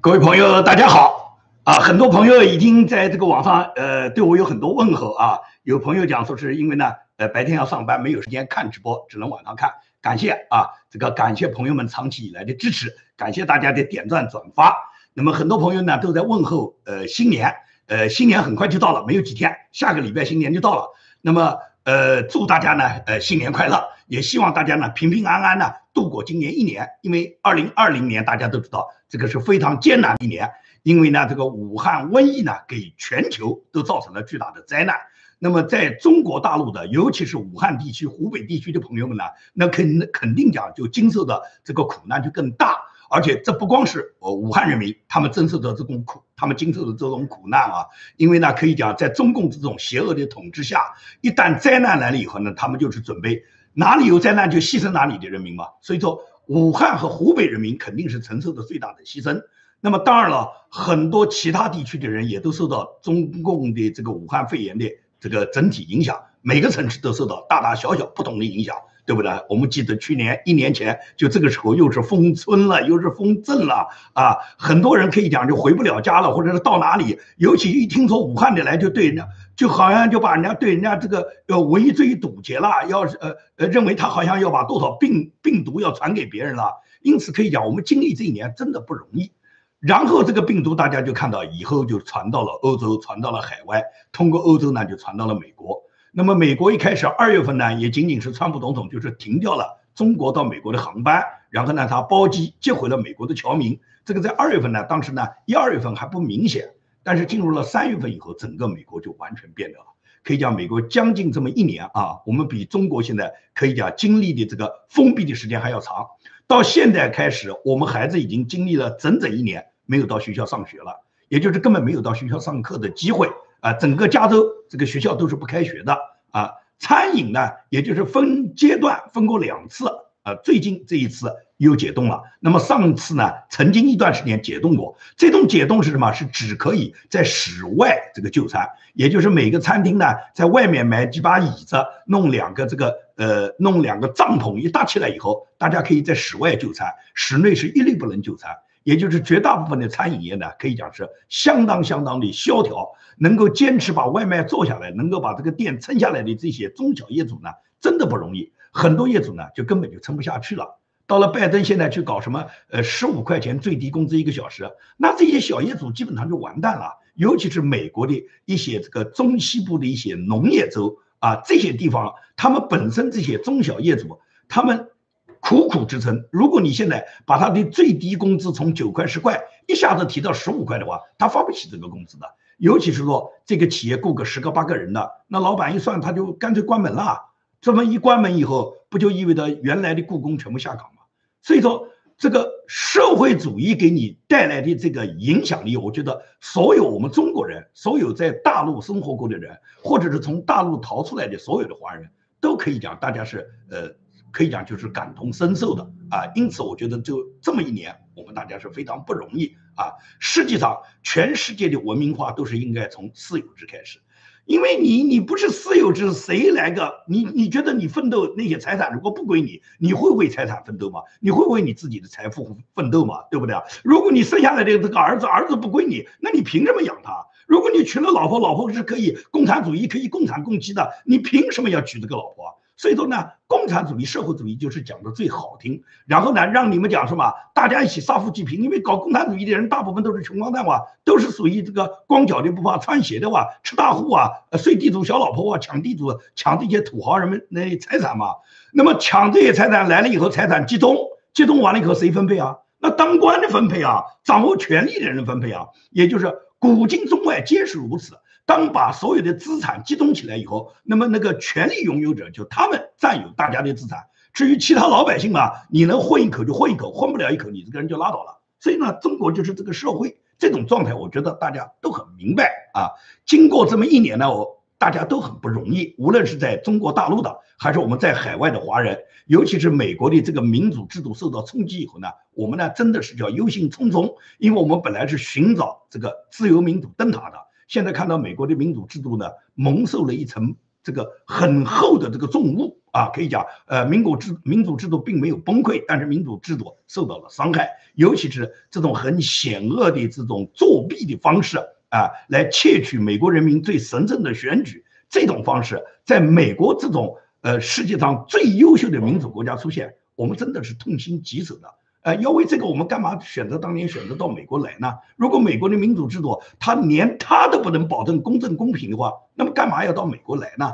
各位朋友，大家好啊！很多朋友已经在这个网上呃对我有很多问候啊。有朋友讲说是因为呢呃白天要上班没有时间看直播，只能晚上看。感谢啊，这个感谢朋友们长期以来的支持，感谢大家的点赞转发。那么很多朋友呢都在问候呃新年，呃新年很快就到了，没有几天，下个礼拜新年就到了。那么呃祝大家呢呃新年快乐，也希望大家呢平平安安的度过今年一年，因为二零二零年大家都知道。这个是非常艰难的一年，因为呢，这个武汉瘟疫呢，给全球都造成了巨大的灾难。那么，在中国大陆的，尤其是武汉地区、湖北地区的朋友们呢，那肯肯定讲就经受的这个苦难就更大。而且，这不光是呃武汉人民他们经受的这种苦，他们经受的这种苦难啊，因为呢，可以讲在中共这种邪恶的统治下，一旦灾难来了以后呢，他们就是准备哪里有灾难就牺牲哪里的人民嘛。所以说。武汉和湖北人民肯定是承受的最大的牺牲，那么当然了，很多其他地区的人也都受到中共的这个武汉肺炎的这个整体影响，每个城市都受到大大小小不同的影响。对不对？我们记得去年一年前，就这个时候又是封村了，又是封镇了啊！很多人可以讲就回不了家了，或者是到哪里，尤其一听说武汉的来，就对人家就好像就把人家对人家这个要围追堵截了，要是呃呃认为他好像要把多少病病毒要传给别人了。因此可以讲，我们经历这一年真的不容易。然后这个病毒大家就看到以后就传到了欧洲，传到了海外，通过欧洲呢就传到了美国。那么美国一开始二月份呢，也仅仅是川普总统就是停掉了中国到美国的航班，然后呢，他包机接回了美国的侨民。这个在二月份呢，当时呢一二月份还不明显，但是进入了三月份以后，整个美国就完全变了。可以讲，美国将近这么一年啊，我们比中国现在可以讲经历的这个封闭的时间还要长。到现在开始，我们孩子已经经历了整整一年没有到学校上学了，也就是根本没有到学校上课的机会。啊，整个加州这个学校都是不开学的啊。餐饮呢，也就是分阶段分过两次啊。最近这一次又解冻了。那么上次呢，曾经一段时间解冻过。这种解冻是什么？是只可以在室外这个就餐，也就是每个餐厅呢，在外面买几把椅子，弄两个这个呃，弄两个帐篷一搭起来以后，大家可以在室外就餐，室内是一律不能就餐。也就是绝大部分的餐饮业呢，可以讲是相当相当的萧条，能够坚持把外卖做下来，能够把这个店撑下来的这些中小业主呢，真的不容易。很多业主呢，就根本就撑不下去了。到了拜登现在去搞什么，呃，十五块钱最低工资一个小时，那这些小业主基本上就完蛋了。尤其是美国的一些这个中西部的一些农业州啊，这些地方，他们本身这些中小业主，他们。苦苦支撑。如果你现在把他的最低工资从九块十块一下子提到十五块的话，他发不起这个工资的。尤其是说这个企业雇个十个八个人的，那老板一算他就干脆关门了。这么一关门以后，不就意味着原来的雇工全部下岗吗？所以说，这个社会主义给你带来的这个影响力，我觉得所有我们中国人，所有在大陆生活过的人，或者是从大陆逃出来的所有的华人，都可以讲，大家是呃。可以讲就是感同身受的啊，因此我觉得就这么一年，我们大家是非常不容易啊。实际上，全世界的文明化都是应该从私有制开始，因为你你不是私有制，谁来个你？你觉得你奋斗那些财产如果不归你，你会为财产奋斗吗？你会为你自己的财富奋斗吗？对不对啊？如果你生下来的这个儿子，儿子不归你，那你凭什么养他？如果你娶了老婆，老婆是可以共产主义可以共产共济的，你凭什么要娶这个老婆？所以说呢，共产主义、社会主义就是讲的最好听。然后呢，让你们讲什么？大家一起杀富济贫。因为搞共产主义的人大部分都是穷光蛋哇，都是属于这个光脚的不怕穿鞋的哇，吃大户啊，睡地主小老婆啊，抢地主、抢这些土豪人们那财产嘛。那么抢这些财产来了以后，财产集中，集中完了以后谁分配啊？那当官的分配啊，掌握权力的人分配啊。也就是古今中外皆是如此。当把所有的资产集中起来以后，那么那个权力拥有者就他们占有大家的资产。至于其他老百姓嘛，你能混一口就混一口，混不了一口，你这个人就拉倒了。所以呢，中国就是这个社会这种状态，我觉得大家都很明白啊。经过这么一年呢，我大家都很不容易，无论是在中国大陆的，还是我们在海外的华人，尤其是美国的这个民主制度受到冲击以后呢，我们呢真的是叫忧心忡忡，因为我们本来是寻找这个自由民主灯塔的。现在看到美国的民主制度呢，蒙受了一层这个很厚的这个重物啊，可以讲，呃，民主制民主制度并没有崩溃，但是民主制度受到了伤害，尤其是这种很险恶的这种作弊的方式啊，来窃取美国人民最神圣的选举，这种方式在美国这种呃世界上最优秀的民主国家出现，我们真的是痛心疾首的。呃，要为这个，我们干嘛选择当年选择到美国来呢？如果美国的民主制度它连它都不能保证公正公平的话，那么干嘛要到美国来呢？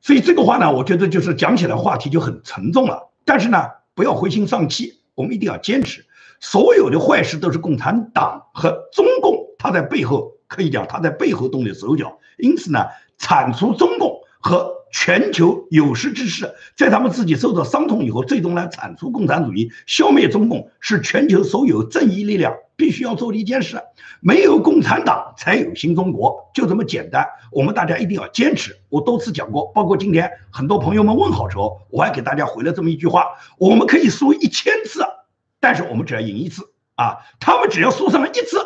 所以这个话呢，我觉得就是讲起来话题就很沉重了。但是呢，不要灰心丧气，我们一定要坚持。所有的坏事都是共产党和中共他在背后，可以讲他在背后动的手脚。因此呢，铲除中共和。全球有识之士在他们自己受到伤痛以后，最终来铲除共产主义、消灭中共，是全球所有正义力量必须要做的一件事。没有共产党，才有新中国，就这么简单。我们大家一定要坚持。我多次讲过，包括今天很多朋友们问好时候，我还给大家回了这么一句话：我们可以输一千次，但是我们只要赢一次啊！他们只要输上了一次，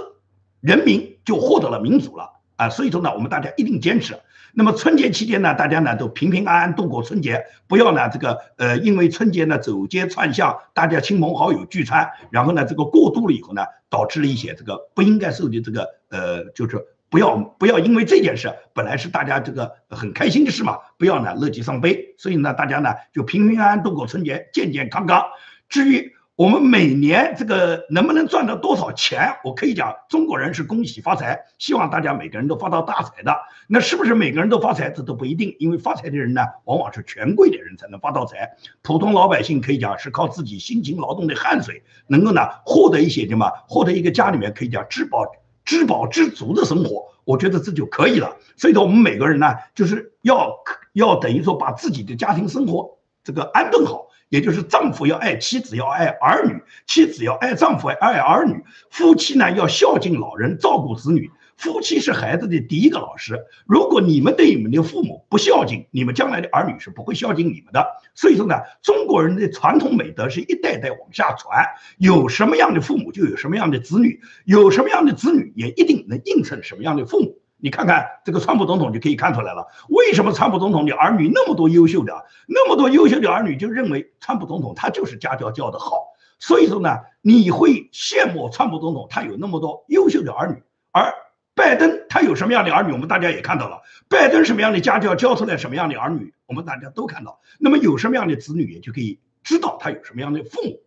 人民就获得了民主了啊！所以说呢，我们大家一定坚持。那么春节期间呢，大家呢都平平安安度过春节，不要呢这个呃，因为春节呢走街串巷，大家亲朋好友聚餐，然后呢这个过度了以后呢，导致了一些这个不应该受的这个呃，就是不要不要因为这件事，本来是大家这个很开心的事嘛，不要呢乐极生悲，所以呢大家呢就平平安安度过春节，健健康康。至于。我们每年这个能不能赚到多少钱？我可以讲，中国人是恭喜发财，希望大家每个人都发到大财的。那是不是每个人都发财？这都不一定，因为发财的人呢，往往是权贵的人才能发到财。普通老百姓可以讲是靠自己辛勤劳动的汗水，能够呢获得一些什么？获得一个家里面可以讲知饱知饱知足的生活。我觉得这就可以了。所以说，我们每个人呢，就是要要等于说把自己的家庭生活这个安顿好。也就是丈夫要爱妻子，要爱儿女；妻子要爱丈夫，爱儿女。夫妻呢要孝敬老人，照顾子女。夫妻是孩子的第一个老师。如果你们对你们的父母不孝敬，你们将来的儿女是不会孝敬你们的。所以说呢，中国人的传统美德是一代代往下传。有什么样的父母，就有什么样的子女；有什么样的子女，也一定能映衬什么样的父母。你看看这个川普总统就可以看出来了，为什么川普总统的儿女那么多优秀的，那么多优秀的儿女就认为川普总统他就是家教教的好，所以说呢，你会羡慕川普总统他有那么多优秀的儿女，而拜登他有什么样的儿女，我们大家也看到了，拜登什么样的家教教出来什么样的儿女，我们大家都看到，那么有什么样的子女也就可以知道他有什么样的父母。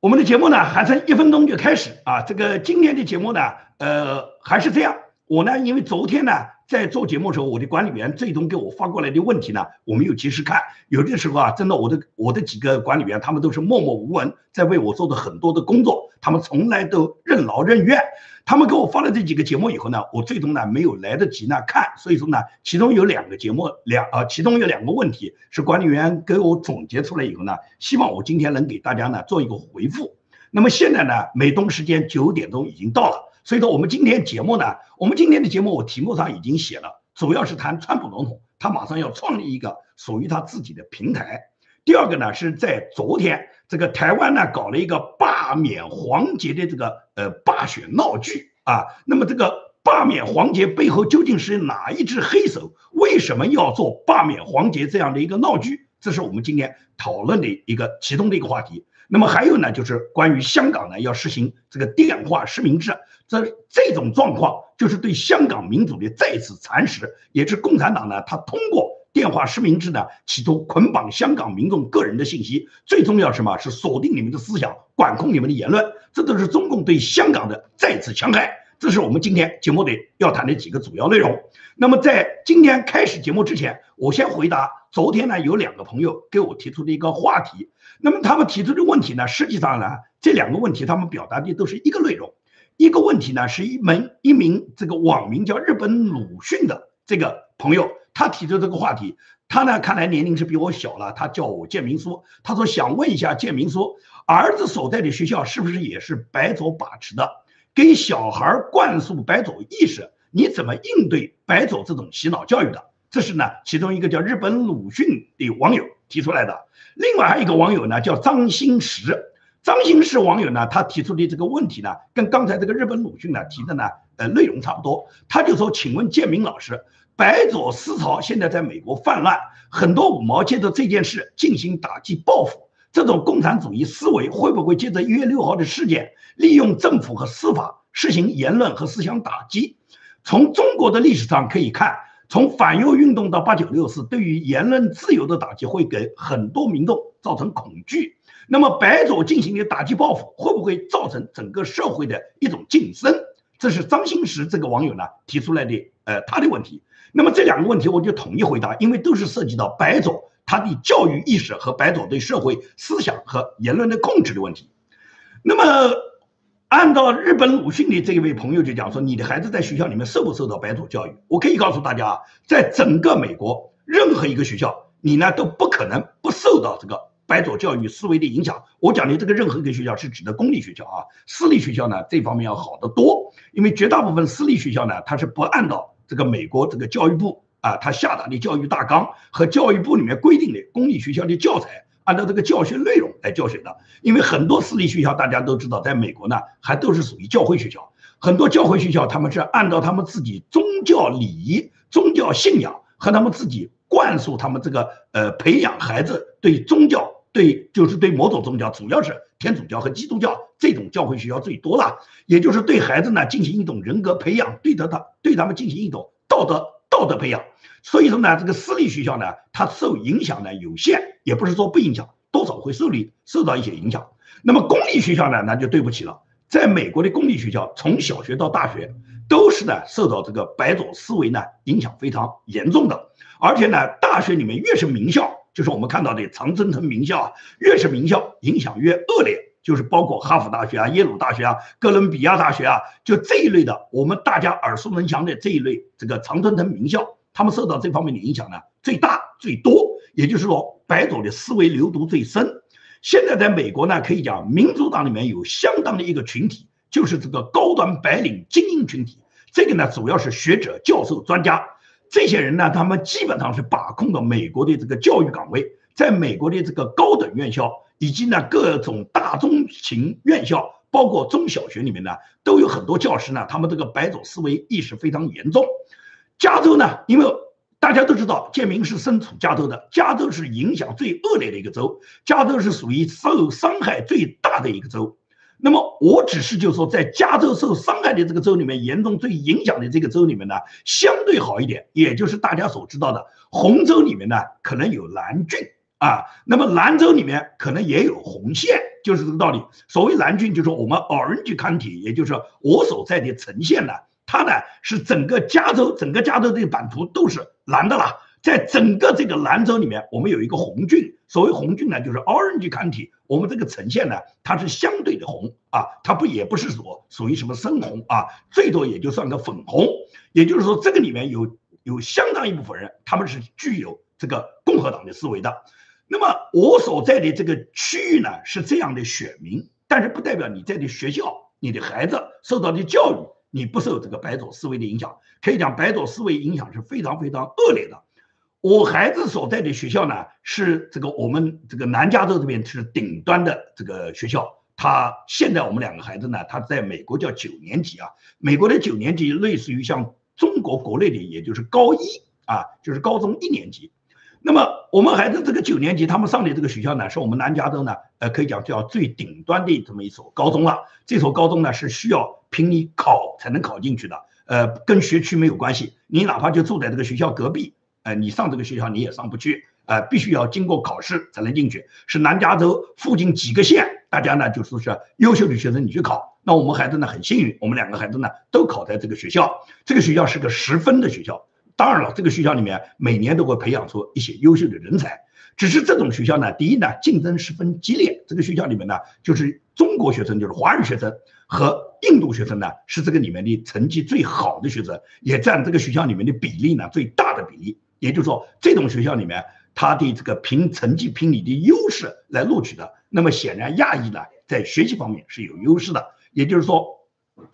我们的节目呢还剩一分钟就开始啊，这个今天的节目呢，呃，还是这样。我呢，因为昨天呢在做节目的时候，我的管理员最终给我发过来的问题呢，我没有及时看。有的时候啊，真的，我的我的几个管理员他们都是默默无闻，在为我做的很多的工作，他们从来都任劳任怨。他们给我发了这几个节目以后呢，我最终呢没有来得及呢看，所以说呢，其中有两个节目两啊，其中有两个问题是管理员给我总结出来以后呢，希望我今天能给大家呢做一个回复。那么现在呢，美东时间九点钟已经到了。所以说，我们今天节目呢，我们今天的节目我题目上已经写了，主要是谈川普总统，他马上要创立一个属于他自己的平台。第二个呢，是在昨天这个台湾呢搞了一个罢免黄杰的这个呃罢选闹剧啊。那么这个罢免黄杰背后究竟是哪一只黑手？为什么要做罢免黄杰这样的一个闹剧？这是我们今天讨论的一个其中的一个话题。那么还有呢，就是关于香港呢要实行这个电话实名制。这这种状况就是对香港民主的再次蚕食，也是共产党呢，他通过电话实名制呢，企图捆绑香港民众个人的信息，最重要什么是锁定你们的思想，管控你们的言论，这都是中共对香港的再次强害。这是我们今天节目的要谈的几个主要内容。那么在今天开始节目之前，我先回答昨天呢有两个朋友给我提出的一个话题。那么他们提出的问题呢，实际上呢这两个问题他们表达的都是一个内容。一个问题呢，是一门一名这个网名叫日本鲁迅的这个朋友，他提出这个话题。他呢，看来年龄是比我小了。他叫我建明叔，他说想问一下建明叔，儿子所在的学校是不是也是白左把持的？给小孩灌输白左意识，你怎么应对白左这种洗脑教育的？这是呢，其中一个叫日本鲁迅的网友提出来的。另外还有一个网友呢，叫张新石。张新石网友呢，他提出的这个问题呢，跟刚才这个日本鲁迅呢提的呢，呃，内容差不多。他就说：“请问建明老师，白左思潮现在在美国泛滥，很多五毛借着这件事进行打击报复。这种共产主义思维会不会借着一月六号的事件，利用政府和司法实行言论和思想打击？从中国的历史上可以看，从反右运动到八九六四，对于言论自由的打击会给很多民众造成恐惧。那么白左进行的打击报复，会不会造成整个社会的一种晋升？这是张新石这个网友呢提出来的，呃，他的问题。那么这两个问题我就统一回答，因为都是涉及到白左他的教育意识和白左对社会思想和言论的控制的问题。那么按照日本鲁迅的这一位朋友就讲说，你的孩子在学校里面受不受到白左教育？我可以告诉大家啊，在整个美国任何一个学校，你呢都不可能不受到这个。白左教育思维的影响，我讲的这个任何一个学校是指的公立学校啊，私立学校呢这方面要好得多，因为绝大部分私立学校呢，它是不按照这个美国这个教育部啊，他下达的教育大纲和教育部里面规定的公立学校的教材，按照这个教学内容来教学的。因为很多私立学校大家都知道，在美国呢还都是属于教会学校，很多教会学校他们是按照他们自己宗教礼仪、宗教信仰和他们自己灌输他们这个呃培养孩子对宗教。对，就是对某种宗教，主要是天主教和基督教这种教会学校最多了，也就是对孩子呢进行一种人格培养，对他他对他们进行一种道德道德培养。所以说呢，这个私立学校呢，它受影响呢有限，也不是说不影响，多少会受力受到一些影响。那么公立学校呢，那就对不起了，在美国的公立学校，从小学到大学都是呢受到这个白左思维呢影响非常严重的，而且呢，大学里面越是名校。就是我们看到的常春藤名校啊，越是名校影响越恶劣，就是包括哈佛大学啊、耶鲁大学啊、哥伦比亚大学啊，就这一类的，我们大家耳熟能详的这一类这个常春藤名校，他们受到这方面的影响呢最大最多，也就是说白左的思维流毒最深。现在在美国呢，可以讲民主党里面有相当的一个群体，就是这个高端白领精英群体，这个呢主要是学者、教授、专家。这些人呢，他们基本上是把控了美国的这个教育岗位，在美国的这个高等院校以及呢各种大中型院校，包括中小学里面呢，都有很多教师呢，他们这个白左思维意识非常严重。加州呢，因为大家都知道建明是身处加州的，加州是影响最恶劣的一个州，加州是属于受伤害最大的一个州。那么我只是就说，在加州受伤害的这个州里面，严重最影响的这个州里面呢，相对好一点，也就是大家所知道的红州里面呢，可能有蓝郡啊，那么蓝州里面可能也有红线，就是这个道理。所谓蓝郡，就是我们 Orange County，也就是我所在的城县呢，它呢是整个加州，整个加州这个版图都是蓝的啦。在整个这个兰州里面，我们有一个红郡。所谓红郡呢，就是 Orange County。我们这个呈现呢，它是相对的红啊，它不也不是说属于什么深红啊，最多也就算个粉红。也就是说，这个里面有有相当一部分人，他们是具有这个共和党的思维的。那么我所在的这个区域呢，是这样的选民，但是不代表你在的学校，你的孩子受到的教育，你不受这个白左思维的影响。可以讲，白左思维影响是非常非常恶劣的。我孩子所在的学校呢，是这个我们这个南加州这边是顶端的这个学校。他现在我们两个孩子呢，他在美国叫九年级啊。美国的九年级类似于像中国国内的，也就是高一啊，就是高中一年级。那么我们孩子这个九年级，他们上的这个学校呢，是我们南加州呢，呃，可以讲叫最顶端的这么一所高中了。这所高中呢，是需要凭你考才能考进去的，呃，跟学区没有关系。你哪怕就住在这个学校隔壁。呃，你上这个学校你也上不去，呃，必须要经过考试才能进去。是南加州附近几个县，大家呢就说是优秀的学生你去考。那我们孩子呢很幸运，我们两个孩子呢都考在这个学校。这个学校是个十分的学校。当然了，这个学校里面每年都会培养出一些优秀的人才。只是这种学校呢，第一呢竞争十分激烈。这个学校里面呢，就是中国学生，就是华人学生和印度学生呢，是这个里面的成绩最好的学生，也占这个学校里面的比例呢最大的比例。也就是说，这种学校里面，他的这个凭成绩、凭你的优势来录取的，那么显然亚裔呢，在学习方面是有优势的。也就是说，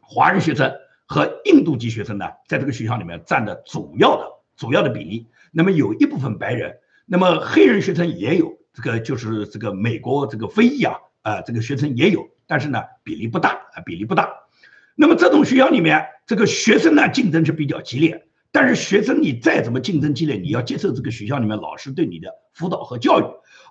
华人学生和印度籍学生呢，在这个学校里面占的主要的、主要的比例。那么有一部分白人，那么黑人学生也有，这个就是这个美国这个非裔啊，啊，这个学生也有，但是呢，比例不大啊，比例不大。那么这种学校里面，这个学生呢，竞争是比较激烈。但是学生你再怎么竞争激烈，你要接受这个学校里面老师对你的辅导和教育，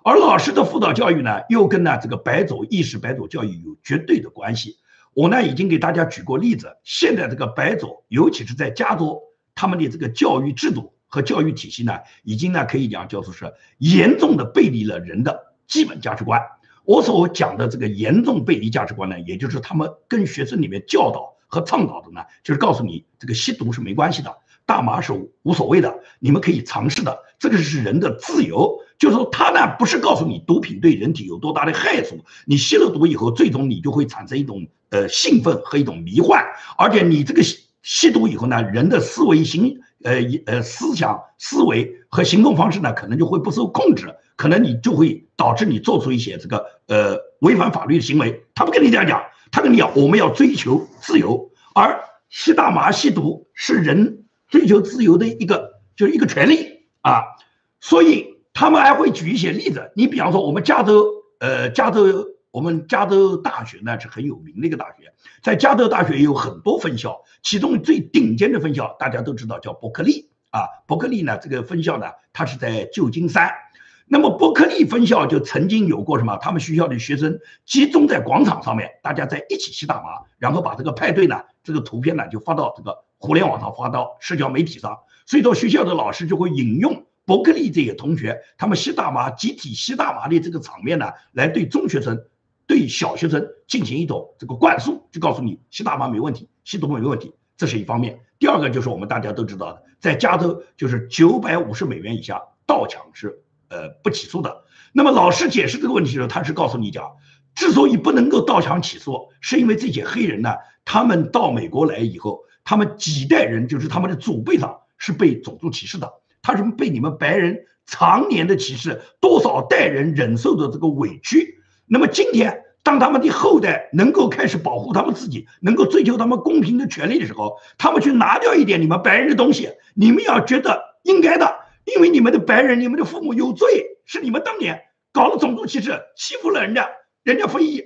而老师的辅导教育呢，又跟呢这个白左意识、白左教育有绝对的关系。我呢已经给大家举过例子，现在这个白左，尤其是在加州，他们的这个教育制度和教育体系呢，已经呢可以讲叫做是严重的背离了人的基本价值观。我所讲的这个严重背离价值观呢，也就是他们跟学生里面教导和倡导的呢，就是告诉你这个吸毒是没关系的。大麻是无所谓的，你们可以尝试的，这个是人的自由。就是说，他呢不是告诉你毒品对人体有多大的害处，你吸了毒以后，最终你就会产生一种呃兴奋和一种迷幻，而且你这个吸吸毒以后呢，人的思维行呃呃思想思维和行动方式呢，可能就会不受控制，可能你就会导致你做出一些这个呃违反法律的行为。他不跟你这样讲，他跟你讲我们要追求自由，而吸大麻吸毒是人。追求自由的一个就是一个权利啊，所以他们还会举一些例子。你比方说，我们加州，呃，加州，我们加州大学呢是很有名的一个大学，在加州大学有很多分校，其中最顶尖的分校大家都知道叫伯克利啊。伯克利呢这个分校呢，它是在旧金山。那么伯克利分校就曾经有过什么？他们学校的学生集中在广场上面，大家在一起吸大麻，然后把这个派对呢，这个图片呢就发到这个。互联网上发到社交媒体上，所以说学校的老师就会引用伯克利这些同学他们吸大麻、集体吸大麻的这个场面呢，来对中学生、对小学生进行一种这个灌输，就告诉你吸大麻没问题，吸毒没问题，这是一方面。第二个就是我们大家都知道的，在加州就是九百五十美元以下盗抢是呃不起诉的。那么老师解释这个问题的时候，他是告诉你讲，之所以不能够盗抢起诉，是因为这些黑人呢，他们到美国来以后。他们几代人就是他们的祖辈上是被种族歧视的，他是被你们白人常年的歧视，多少代人忍受的这个委屈。那么今天，当他们的后代能够开始保护他们自己，能够追求他们公平的权利的时候，他们去拿掉一点你们白人的东西，你们要觉得应该的，因为你们的白人，你们的父母有罪，是你们当年搞了种族歧视，欺负了人家，人家非议，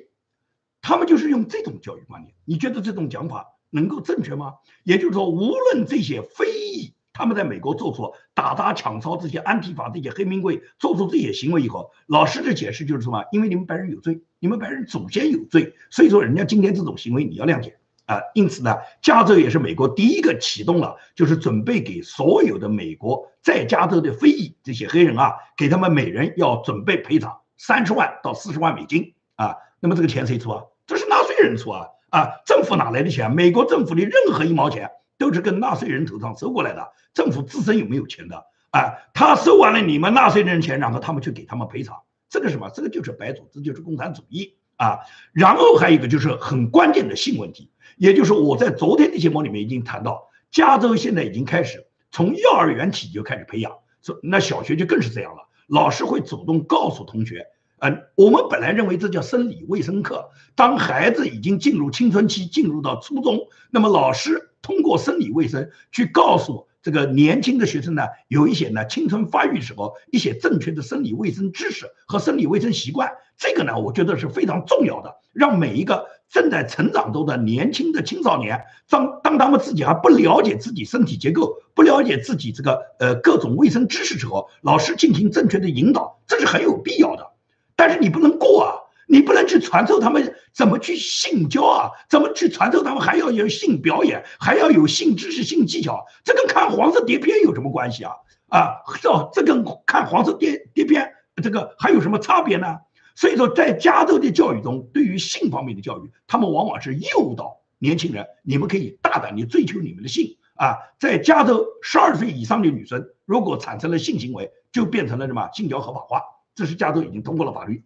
他们就是用这种教育观念，你觉得这种讲法？能够正确吗？也就是说，无论这些非裔他们在美国做出打砸抢烧这些安提法这些黑名贵做出这些行为以后，老师的解释就是什么？因为你们白人有罪，你们白人祖先有罪，所以说人家今天这种行为你要谅解啊。因此呢，加州也是美国第一个启动了，就是准备给所有的美国在加州的非裔这些黑人啊，给他们每人要准备赔偿三十万到四十万美金啊。那么这个钱谁出啊？这是纳税人出啊。啊，政府哪来的钱？美国政府的任何一毛钱都是跟纳税人头上收过来的。政府自身有没有钱的？啊，他收完了你们纳税人的钱，然后他们去给他们赔偿，这个什么？这个就是白组织就是共产主义啊。然后还有一个就是很关键的性问题，也就是我在昨天的节目里面已经谈到，加州现在已经开始从幼儿园起就开始培养，说那小学就更是这样了，老师会主动告诉同学。嗯，我们本来认为这叫生理卫生课。当孩子已经进入青春期，进入到初中，那么老师通过生理卫生去告诉这个年轻的学生呢，有一些呢青春发育时候一些正确的生理卫生知识和生理卫生习惯。这个呢，我觉得是非常重要的，让每一个正在成长中的年轻的青少年，当当他们自己还不了解自己身体结构，不了解自己这个呃各种卫生知识时候，老师进行正确的引导，这是很有必要的。但是你不能过啊，你不能去传授他们怎么去性交啊，怎么去传授他们还要有性表演，还要有性知识、性技巧，这跟看黄色碟片有什么关系啊？啊，这 这跟看黄色碟碟片这个还有什么差别呢？所以说，在加州的教育中，对于性方面的教育，他们往往是诱导年轻人，你们可以大胆地追求你们的性啊。在加州，十二岁以上的女生如果产生了性行为，就变成了什么性交合法化。这是加州已经通过了法律，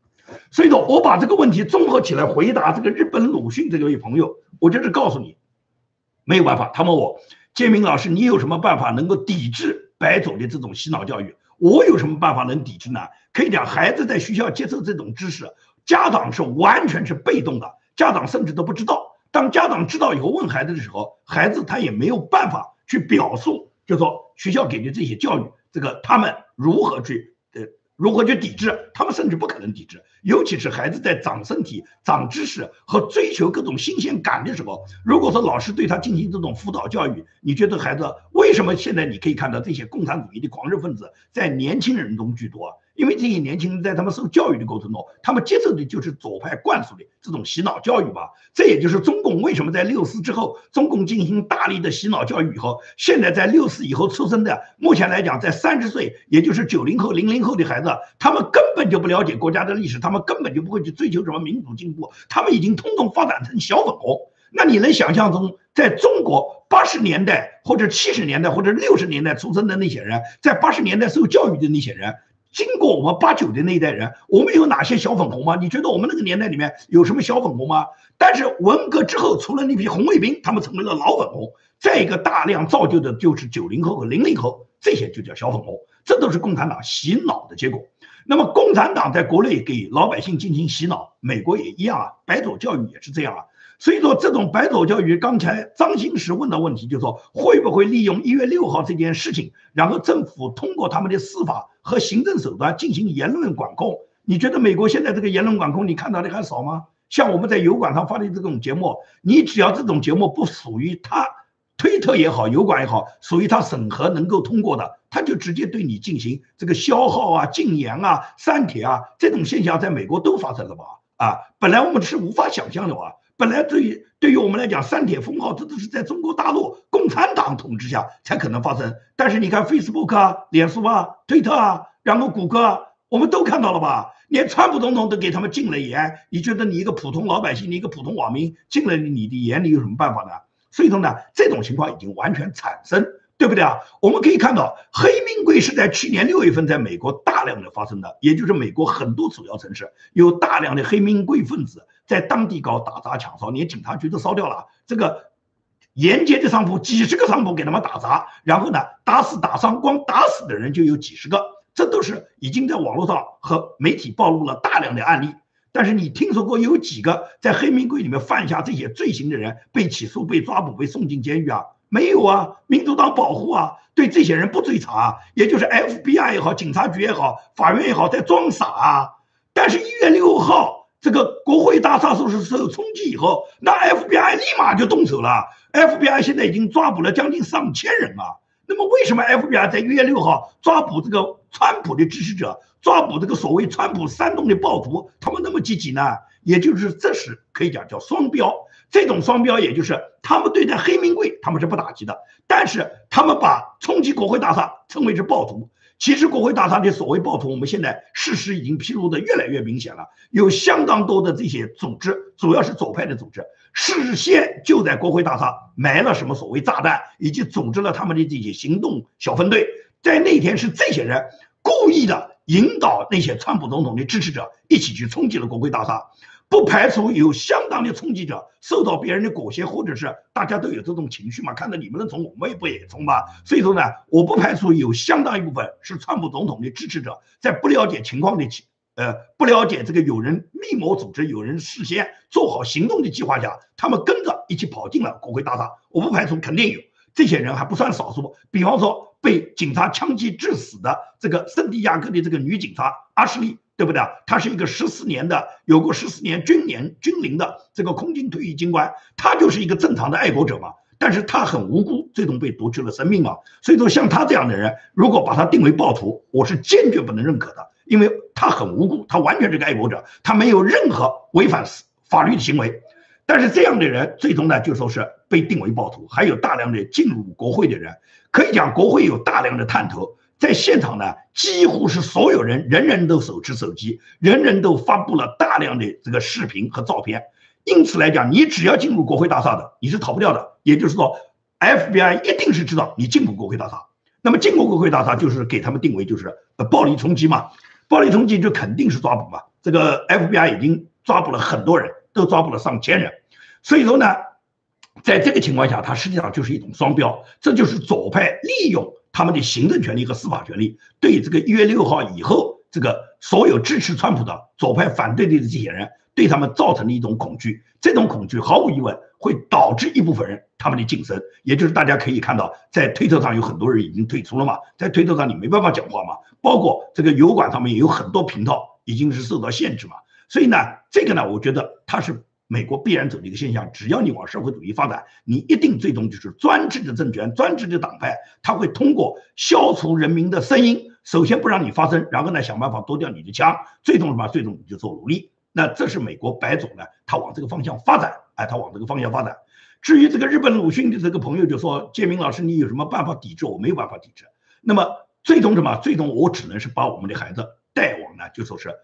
所以说我把这个问题综合起来回答这个日本鲁迅这位朋友，我就是告诉你，没有办法。他问我，建明老师，你有什么办法能够抵制白种的这种洗脑教育？我有什么办法能抵制呢？可以讲，孩子在学校接受这种知识，家长是完全是被动的，家长甚至都不知道。当家长知道以后问孩子的时候，孩子他也没有办法去表述，就说学校给的这些教育，这个他们如何去。如何去抵制？他们甚至不可能抵制，尤其是孩子在长身体、长知识和追求各种新鲜感的时候，如果说老师对他进行这种辅导教育，你觉得孩子为什么现在你可以看到这些共产主义的狂热分子在年轻人中居多？因为这些年轻人在他们受教育的过程中，他们接受的就是左派灌输的这种洗脑教育吧。这也就是中共为什么在六四之后，中共进行大力的洗脑教育以后，现在在六四以后出生的，目前来讲在三十岁，也就是九零后、零零后的孩子，他们根本就不了解国家的历史，他们根本就不会去追求什么民主进步，他们已经通通发展成小粉红。那你能想象中，在中国八十年代或者七十年代或者六十年代出生的那些人，在八十年代受教育的那些人？经过我们八九的那一代人，我们有哪些小粉红吗？你觉得我们那个年代里面有什么小粉红吗？但是文革之后，除了那批红卫兵，他们成为了老粉红。再一个，大量造就的就是九零后和零零后，这些就叫小粉红。这都是共产党洗脑的结果。那么，共产党在国内给老百姓进行洗脑，美国也一样啊，白左教育也是这样啊。所以说，这种白左教育，刚才张新石问的问题，就是说会不会利用一月六号这件事情，然后政府通过他们的司法和行政手段进行言论管控？你觉得美国现在这个言论管控，你看到的还少吗？像我们在油管上发的这种节目，你只要这种节目不属于他推特也好，油管也好，属于他审核能够通过的，他就直接对你进行这个消耗啊、禁言啊、删帖啊，这种现象在美国都发生了吧？啊，本来我们是无法想象的吧？本来对于对于我们来讲，删帖封号这都是在中国大陆共产党统治下才可能发生。但是你看，Facebook 啊、脸书啊、推特啊，然后谷歌啊，我们都看到了吧？连川普总统都给他们禁了言。你觉得你一个普通老百姓，你一个普通网民禁了你的言，你有什么办法呢？所以说呢，这种情况已经完全产生，对不对啊？我们可以看到，黑名贵是在去年六月份在美国大量的发生的，也就是美国很多主要城市有大量的黑名贵分子。在当地搞打砸抢烧，连警察局都烧掉了。这个沿街的商铺，几十个商铺给他们打砸，然后呢，打死打伤，光打死的人就有几十个。这都是已经在网络上和媒体暴露了大量的案例。但是你听说过有几个在黑名贵里面犯下这些罪行的人被起诉、被抓捕、被送进监狱啊？没有啊！民主党保护啊，对这些人不追查啊，也就是 FBI 也好，警察局也好，法院也好，在装傻啊。但是，一月六号。这个国会大厦受是受冲击以后，那 FBI 立马就动手了。FBI 现在已经抓捕了将近上千人啊。那么为什么 FBI 在一月六号抓捕这个川普的支持者，抓捕这个所谓川普煽动的暴徒，他们那么积极呢？也就是这是可以讲叫双标。这种双标，也就是他们对待黑名贵，他们是不打击的，但是他们把冲击国会大厦称为是暴徒。其实国会大厦的所谓暴徒，我们现在事实已经披露的越来越明显了。有相当多的这些组织，主要是左派的组织，事先就在国会大厦埋了什么所谓炸弹，以及组织了他们的这些行动小分队。在那天是这些人故意的引导那些川普总统的支持者一起去冲击了国会大厦。不排除有相当的冲击者受到别人的裹挟，或者是大家都有这种情绪嘛？看到你们能冲，我们也不也冲吧？所以说呢，我不排除有相当一部分是川普总统的支持者，在不了解情况的情，呃，不了解这个有人密谋组织、有人事先做好行动的计划下，他们跟着一起跑进了国会大厦。我不排除肯定有这些人，还不算少数。比方说被警察枪击致死的这个圣地亚哥的这个女警察阿什利。对不对啊？他是一个十四年的，有过十四年军年军龄的这个空军退役军官，他就是一个正常的爱国者嘛。但是他很无辜，最终被夺去了生命嘛。所以说，像他这样的人，如果把他定为暴徒，我是坚决不能认可的，因为他很无辜，他完全是个爱国者，他没有任何违反法律的行为。但是这样的人，最终呢，就说是被定为暴徒。还有大量的进入国会的人，可以讲国会有大量的探头。在现场呢，几乎是所有人，人人都手持手机，人人都发布了大量的这个视频和照片。因此来讲，你只要进入国会大厦的，你是逃不掉的。也就是说，FBI 一定是知道你进入国会大厦。那么进入国会大厦就是给他们定为就是呃暴力冲击嘛，暴力冲击就肯定是抓捕嘛。这个 FBI 已经抓捕了很多人，都抓捕了上千人。所以说呢，在这个情况下，它实际上就是一种双标，这就是左派利用。他们的行政权力和司法权力，对这个一月六号以后，这个所有支持川普的左派反对的这些人，对他们造成的一种恐惧。这种恐惧毫无疑问会导致一部分人他们的晋升，也就是大家可以看到，在推特上有很多人已经退出了嘛，在推特上你没办法讲话嘛，包括这个油管上面也有很多频道已经是受到限制嘛。所以呢，这个呢，我觉得它是美国必然走的一个现象。只要你往社会主义发展，你一定最终就是专制的政权、专制的党派，他会通过消除人民的声音，首先不让你发声，然后呢想办法夺掉你的枪，最终什么？最终你就做奴隶。那这是美国白种呢，他往这个方向发展，哎，他往这个方向发展。至于这个日本鲁迅的这个朋友就说：“建明老师，你有什么办法抵制？我没有办法抵制。那么最终什么？最终我只能是把我们的孩子带往呢，就说是。”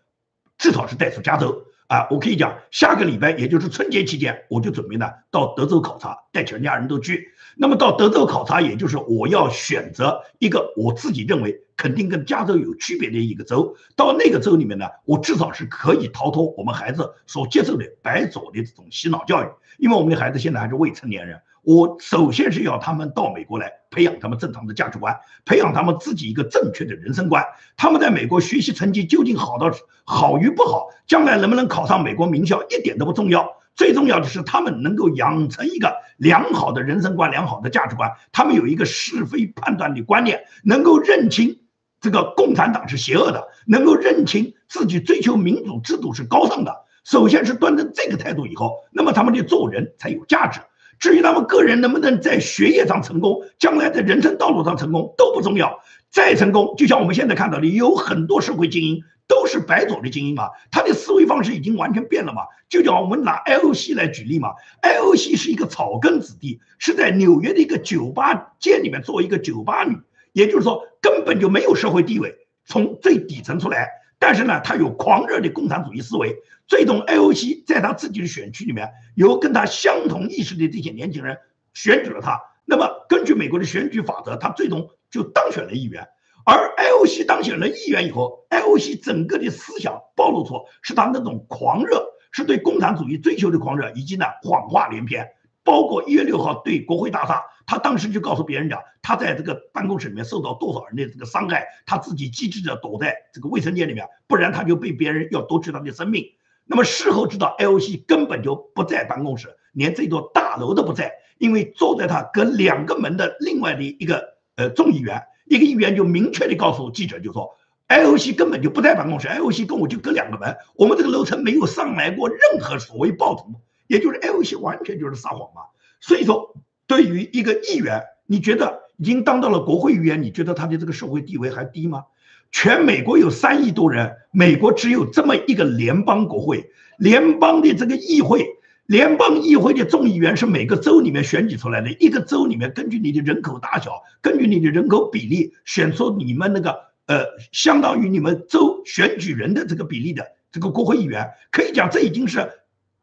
至少是带出加州啊！我可以讲，下个礼拜也就是春节期间，我就准备呢到德州考察，带全家人都去。那么到德州考察，也就是我要选择一个我自己认为肯定跟加州有区别的一个州。到那个州里面呢，我至少是可以逃脱我们孩子所接受的白左的这种洗脑教育，因为我们的孩子现在还是未成年人。我首先是要他们到美国来培养他们正常的价值观，培养他们自己一个正确的人生观。他们在美国学习成绩究竟好到好与不好，将来能不能考上美国名校一点都不重要。最重要的是他们能够养成一个良好的人生观、良好的价值观。他们有一个是非判断的观念，能够认清这个共产党是邪恶的，能够认清自己追求民主制度是高尚的。首先是端正这个态度以后，那么他们的做人才有价值。至于他们个人能不能在学业上成功，将来的人生道路上成功都不重要。再成功，就像我们现在看到的，有很多社会精英都是白左的精英嘛，他的思维方式已经完全变了嘛。就叫我们拿 IOC 来举例嘛，IOC 是一个草根子弟，是在纽约的一个酒吧街里面做一个酒吧女，也就是说根本就没有社会地位，从最底层出来。但是呢，他有狂热的共产主义思维，最终 IOC 在他自己的选区里面有跟他相同意识的这些年轻人选举了他。那么根据美国的选举法则，他最终就当选了议员。而 IOC 当选了议员以后，IOC 整个的思想暴露出是他那种狂热，是对共产主义追求的狂热，以及呢谎话连篇。包括一月六号对国会大厦，他当时就告诉别人讲，他在这个办公室里面受到多少人的这个伤害，他自己机智的躲在这个卫生间里面，不然他就被别人要夺取他的生命。那么事后知道，IOC 根本就不在办公室，连这座大楼都不在，因为坐在他隔两个门的另外的一个呃众议员，一个议员就明确的告诉记者，就说 IOC 根本就不在办公室，IOC 跟我就隔两个门，我们这个楼层没有上来过任何所谓暴徒。也就是 LOC 完全就是撒谎嘛，所以说对于一个议员，你觉得已经当到了国会议员，你觉得他的这个社会地位还低吗？全美国有三亿多人，美国只有这么一个联邦国会，联邦的这个议会，联邦议会的众议员是每个州里面选举出来的，一个州里面根据你的人口大小，根据你的人口比例，选出你们那个呃相当于你们州选举人的这个比例的这个国会议员，可以讲这已经是。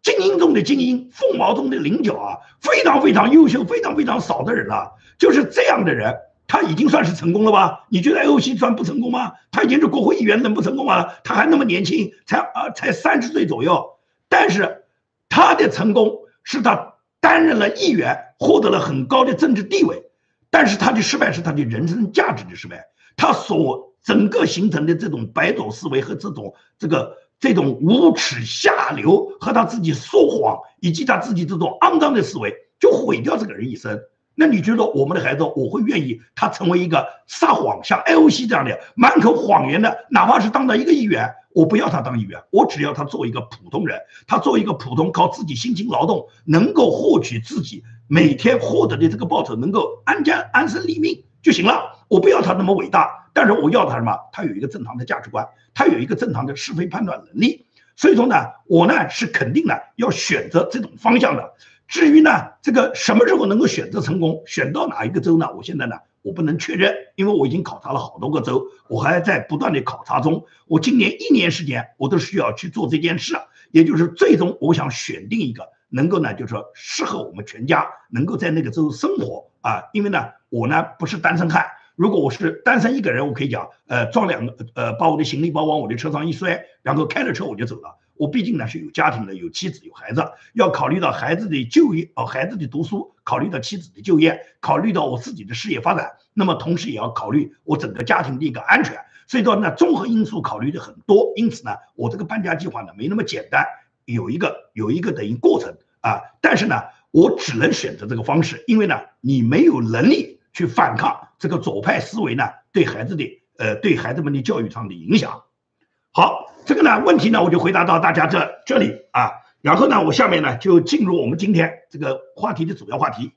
精英中的精英，凤毛中的麟角啊，非常非常优秀，非常非常少的人了。就是这样的人，他已经算是成功了吧？你觉得 IOC 算不成功吗？他已经是国会议员，能不成功吗？他还那么年轻，才啊才三十岁左右。但是他的成功是他担任了议员，获得了很高的政治地位。但是他的失败是他的人生价值的失败。他所整个形成的这种白左思维和这种这个。这种无耻下流和他自己说谎，以及他自己这种肮脏的思维，就毁掉这个人一生。那你觉得我们的孩子，我会愿意他成为一个撒谎，像 IOC 这样的满口谎言的，哪怕是当到一个议员，我不要他当议员，我只要他做一个普通人，他做一个普通靠自己辛勤劳动，能够获取自己每天获得的这个报酬，能够安家安身立命就行了。我不要他那么伟大。但是我要他什么？他有一个正常的价值观，他有一个正常的是非判断能力。所以说呢，我呢是肯定的要选择这种方向的。至于呢，这个什么时候能够选择成功，选到哪一个州呢？我现在呢，我不能确认，因为我已经考察了好多个州，我还在不断的考察中。我今年一年时间，我都需要去做这件事，也就是最终我想选定一个能够呢，就是说适合我们全家能够在那个州生活啊。因为呢，我呢不是单身汉。如果我是单身一个人，我可以讲，呃，装两个，呃，把我的行李包往我的车上一摔，然后开着车我就走了。我毕竟呢是有家庭的，有妻子有孩子，要考虑到孩子的就业，哦，孩子的读书，考虑到妻子的就业，考虑到我自己的事业发展，那么同时也要考虑我整个家庭的一个安全。所以说呢，综合因素考虑的很多，因此呢，我这个搬家计划呢没那么简单。有一个有一个等于过程啊，但是呢，我只能选择这个方式，因为呢，你没有能力去反抗这个左派思维呢对孩子的呃对孩子们的教育上的影响。好，这个呢问题呢我就回答到大家这这里啊，然后呢我下面呢就进入我们今天这个话题的主要话题。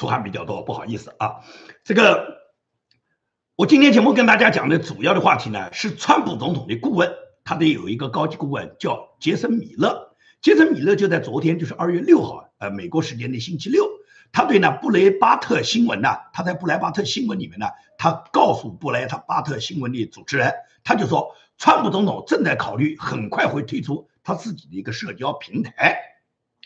出汗比较多，不好意思啊。这个，我今天节目跟大家讲的主要的话题呢，是川普总统的顾问，他的有一个高级顾问叫杰森米勒。杰森米勒就在昨天，就是二月六号，呃，美国时间的星期六，他对呢布雷巴特新闻呢，他在布莱巴特新闻里面呢，他告诉布莱特巴特新闻的主持人，他就说，川普总统正在考虑很快会推出他自己的一个社交平台。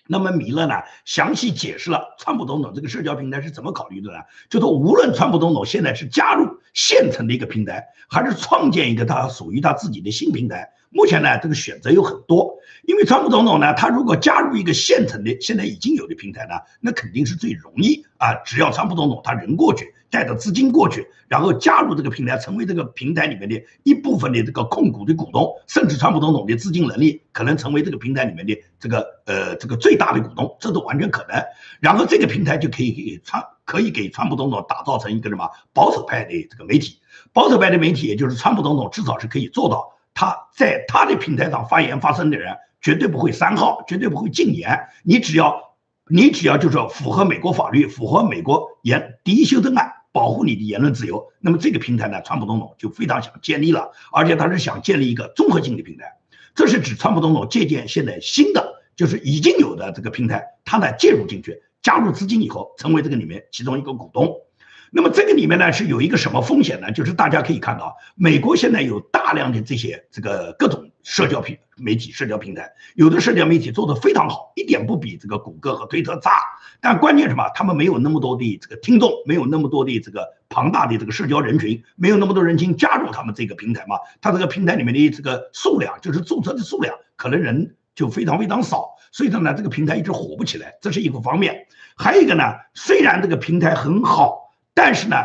那么米勒呢，详细解释了川普总统这个社交平台是怎么考虑的呢？就说无论川普总统现在是加入现成的一个平台，还是创建一个他属于他自己的新平台，目前呢这个选择有很多。因为川普总统呢，他如果加入一个现成的、现在已经有的平台呢，那肯定是最容易啊，只要川普总统他人过去。带着资金过去，然后加入这个平台，成为这个平台里面的一部分的这个控股的股东，甚至川普总统的资金能力可能成为这个平台里面的这个呃这个最大的股东，这都完全可能。然后这个平台就可以给川可以给川普总统打造成一个什么保守派的这个媒体，保守派的媒体，也就是川普总统至少是可以做到，他在他的平台上发言发声的人绝对不会删号，绝对不会禁言，你只要你只要就是符合美国法律，符合美国言第一修正案。保护你的言论自由，那么这个平台呢，川普总统就非常想建立了，而且他是想建立一个综合性的平台。这是指川普总统借鉴现在新的，就是已经有的这个平台，他呢介入进去，加入资金以后，成为这个里面其中一个股东。那么这个里面呢是有一个什么风险呢？就是大家可以看到，美国现在有大量的这些这个各种社交平媒体、社交平台，有的社交媒体做得非常好，一点不比这个谷歌和推特差。但关键什么？他们没有那么多的这个听众，没有那么多的这个庞大的这个社交人群，没有那么多人群加入他们这个平台嘛？他这个平台里面的这个数量，就是注册的数量，可能人就非常非常少。所以说呢，这个平台一直火不起来，这是一个方面。还有一个呢，虽然这个平台很好。但是呢，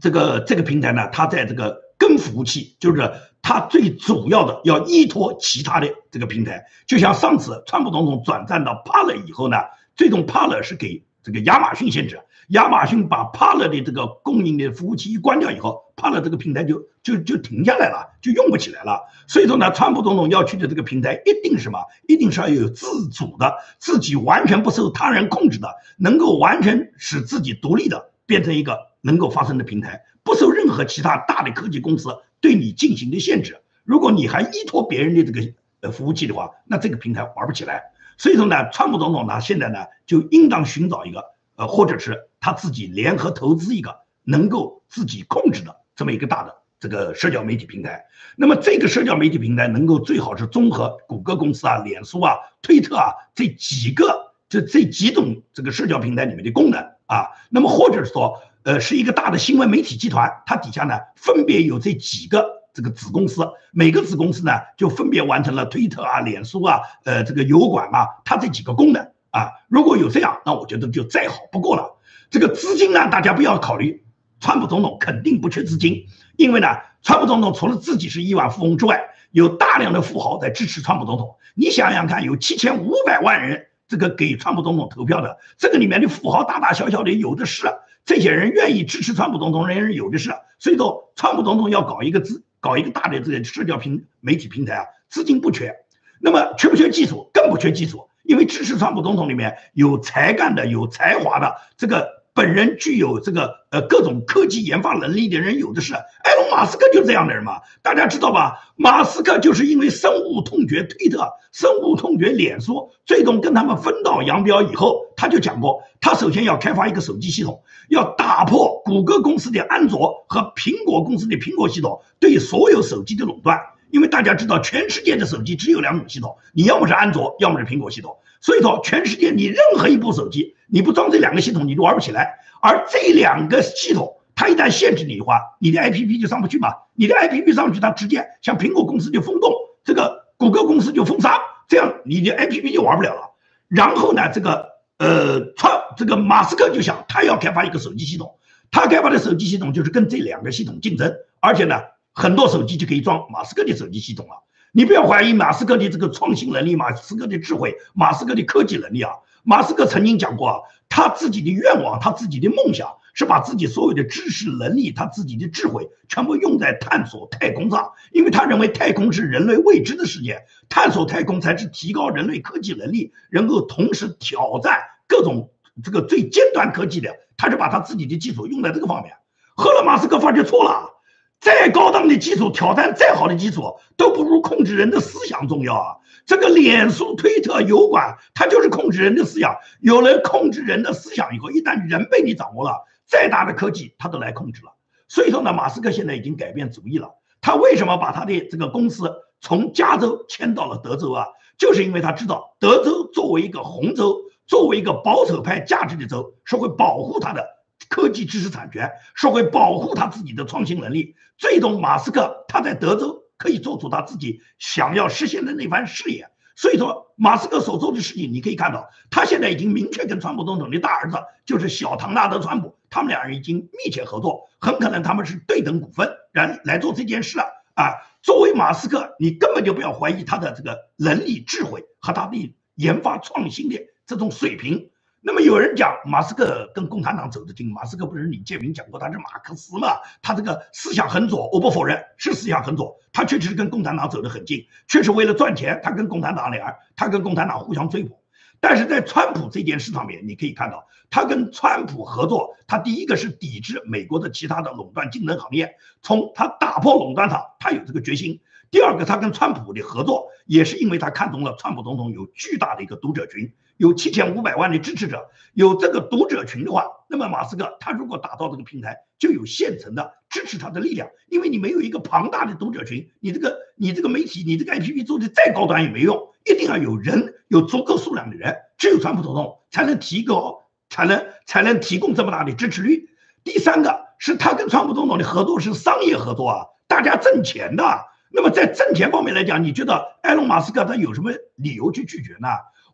这个这个平台呢，它在这个根服务器，就是它最主要的要依托其他的这个平台。就像上次川普总统转战到 Pal 以后呢，最终 Pal 是给这个亚马逊限制，亚马逊把 Pal 的这个供应的服务器一关掉以后，Pal 这个平台就就就停下来了，就用不起来了。所以说呢，川普总统要去的这个平台一定什么？一定是要有自主的，自己完全不受他人控制的，能够完全使自己独立的。变成一个能够发声的平台，不受任何其他大的科技公司对你进行的限制。如果你还依托别人的这个呃服务器的话，那这个平台玩不起来。所以说呢，川普总统呢现在呢就应当寻找一个呃，或者是他自己联合投资一个能够自己控制的这么一个大的这个社交媒体平台。那么这个社交媒体平台能够最好是综合谷歌公司啊、脸书啊、推特啊这几个这这几种这个社交平台里面的功能。啊，那么或者说，呃，是一个大的新闻媒体集团，它底下呢分别有这几个这个子公司，每个子公司呢就分别完成了推特啊、脸书啊、呃这个油管啊，它这几个功能啊，如果有这样，那我觉得就再好不过了。这个资金呢，大家不要考虑，川普总统肯定不缺资金，因为呢，川普总统除了自己是亿万富翁之外，有大量的富豪在支持川普总统。你想想看，有七千五百万人。这个给川普总统投票的，这个里面的富豪大大小小的有的是，这些人愿意支持川普总统人人有的是，所以说川普总统要搞一个资，搞一个大的这个社交平媒体平台啊，资金不缺，那么缺不缺技术？更不缺技术，因为支持川普总统里面有才干的、有才华的这个。本人具有这个呃各种科技研发能力的人有的是，埃隆·马斯克就是这样的人嘛，大家知道吧？马斯克就是因为深恶痛绝推特，深恶痛绝脸书，最终跟他们分道扬镳以后，他就讲过，他首先要开发一个手机系统，要打破谷歌公司的安卓和苹果公司的苹果系统对所有手机的垄断，因为大家知道，全世界的手机只有两种系统，你要么是安卓，要么是苹果系统。所以说，全世界你任何一部手机，你不装这两个系统，你都玩不起来。而这两个系统，它一旦限制你的话，你的 APP 就上不去嘛。你的 APP 上去，它直接像苹果公司就封冻，这个谷歌公司就封杀，这样你的 APP 就玩不了了。然后呢，这个呃，创这个马斯克就想，他要开发一个手机系统，他开发的手机系统就是跟这两个系统竞争，而且呢，很多手机就可以装马斯克的手机系统了。你不要怀疑马斯克的这个创新能力，马斯克的智慧，马斯克的科技能力啊。马斯克曾经讲过啊，他自己的愿望，他自己的梦想是把自己所有的知识能力，他自己的智慧全部用在探索太空上，因为他认为太空是人类未知的世界，探索太空才是提高人类科技能力，能够同时挑战各种这个最尖端科技的。他是把他自己的技术用在这个方面。后来马斯克发觉错了。再高档的技术，挑战再好的技术，都不如控制人的思想重要啊！这个脸书、推特、油管，它就是控制人的思想。有人控制人的思想以后，一旦人被你掌握了，再大的科技它都来控制了。所以说呢，马斯克现在已经改变主意了。他为什么把他的这个公司从加州迁到了德州啊？就是因为他知道德州作为一个红州，作为一个保守派价值的州，是会保护他的。科技知识产权社会保护他自己的创新能力，最终马斯克他在德州可以做出他自己想要实现的那番事业。所以说，马斯克所做的事情，你可以看到，他现在已经明确跟川普总统的大儿子，就是小唐纳德·川普，他们两人已经密切合作，很可能他们是对等股份来来做这件事啊。啊，作为马斯克，你根本就不要怀疑他的这个能力、智慧和他的研发创新的这种水平。那么有人讲马斯克跟共产党走得近，马斯克不是李建明讲过他是马克思嘛？他这个思想很左，我不否认是思想很左，他确实跟共产党走得很近，确实为了赚钱，他跟共产党俩，他跟共产党互相追捧。但是在川普这件事上面，你可以看到，他跟川普合作，他第一个是抵制美国的其他的垄断竞争行业，从他打破垄断上，他有这个决心。第二个，他跟川普的合作也是因为他看中了川普总统有巨大的一个读者群，有七千五百万的支持者，有这个读者群的话，那么马斯克他如果打造这个平台，就有现成的支持他的力量。因为你没有一个庞大的读者群，你这个你这个媒体，你这个 APP 做的再高端也没用，一定要有人有足够数量的人，只有川普总统才能提高，才能才能提供这么大的支持率。第三个是他跟川普总统的合作是商业合作啊，大家挣钱的。那么在挣钱方面来讲，你觉得埃隆·马斯克他有什么理由去拒绝呢？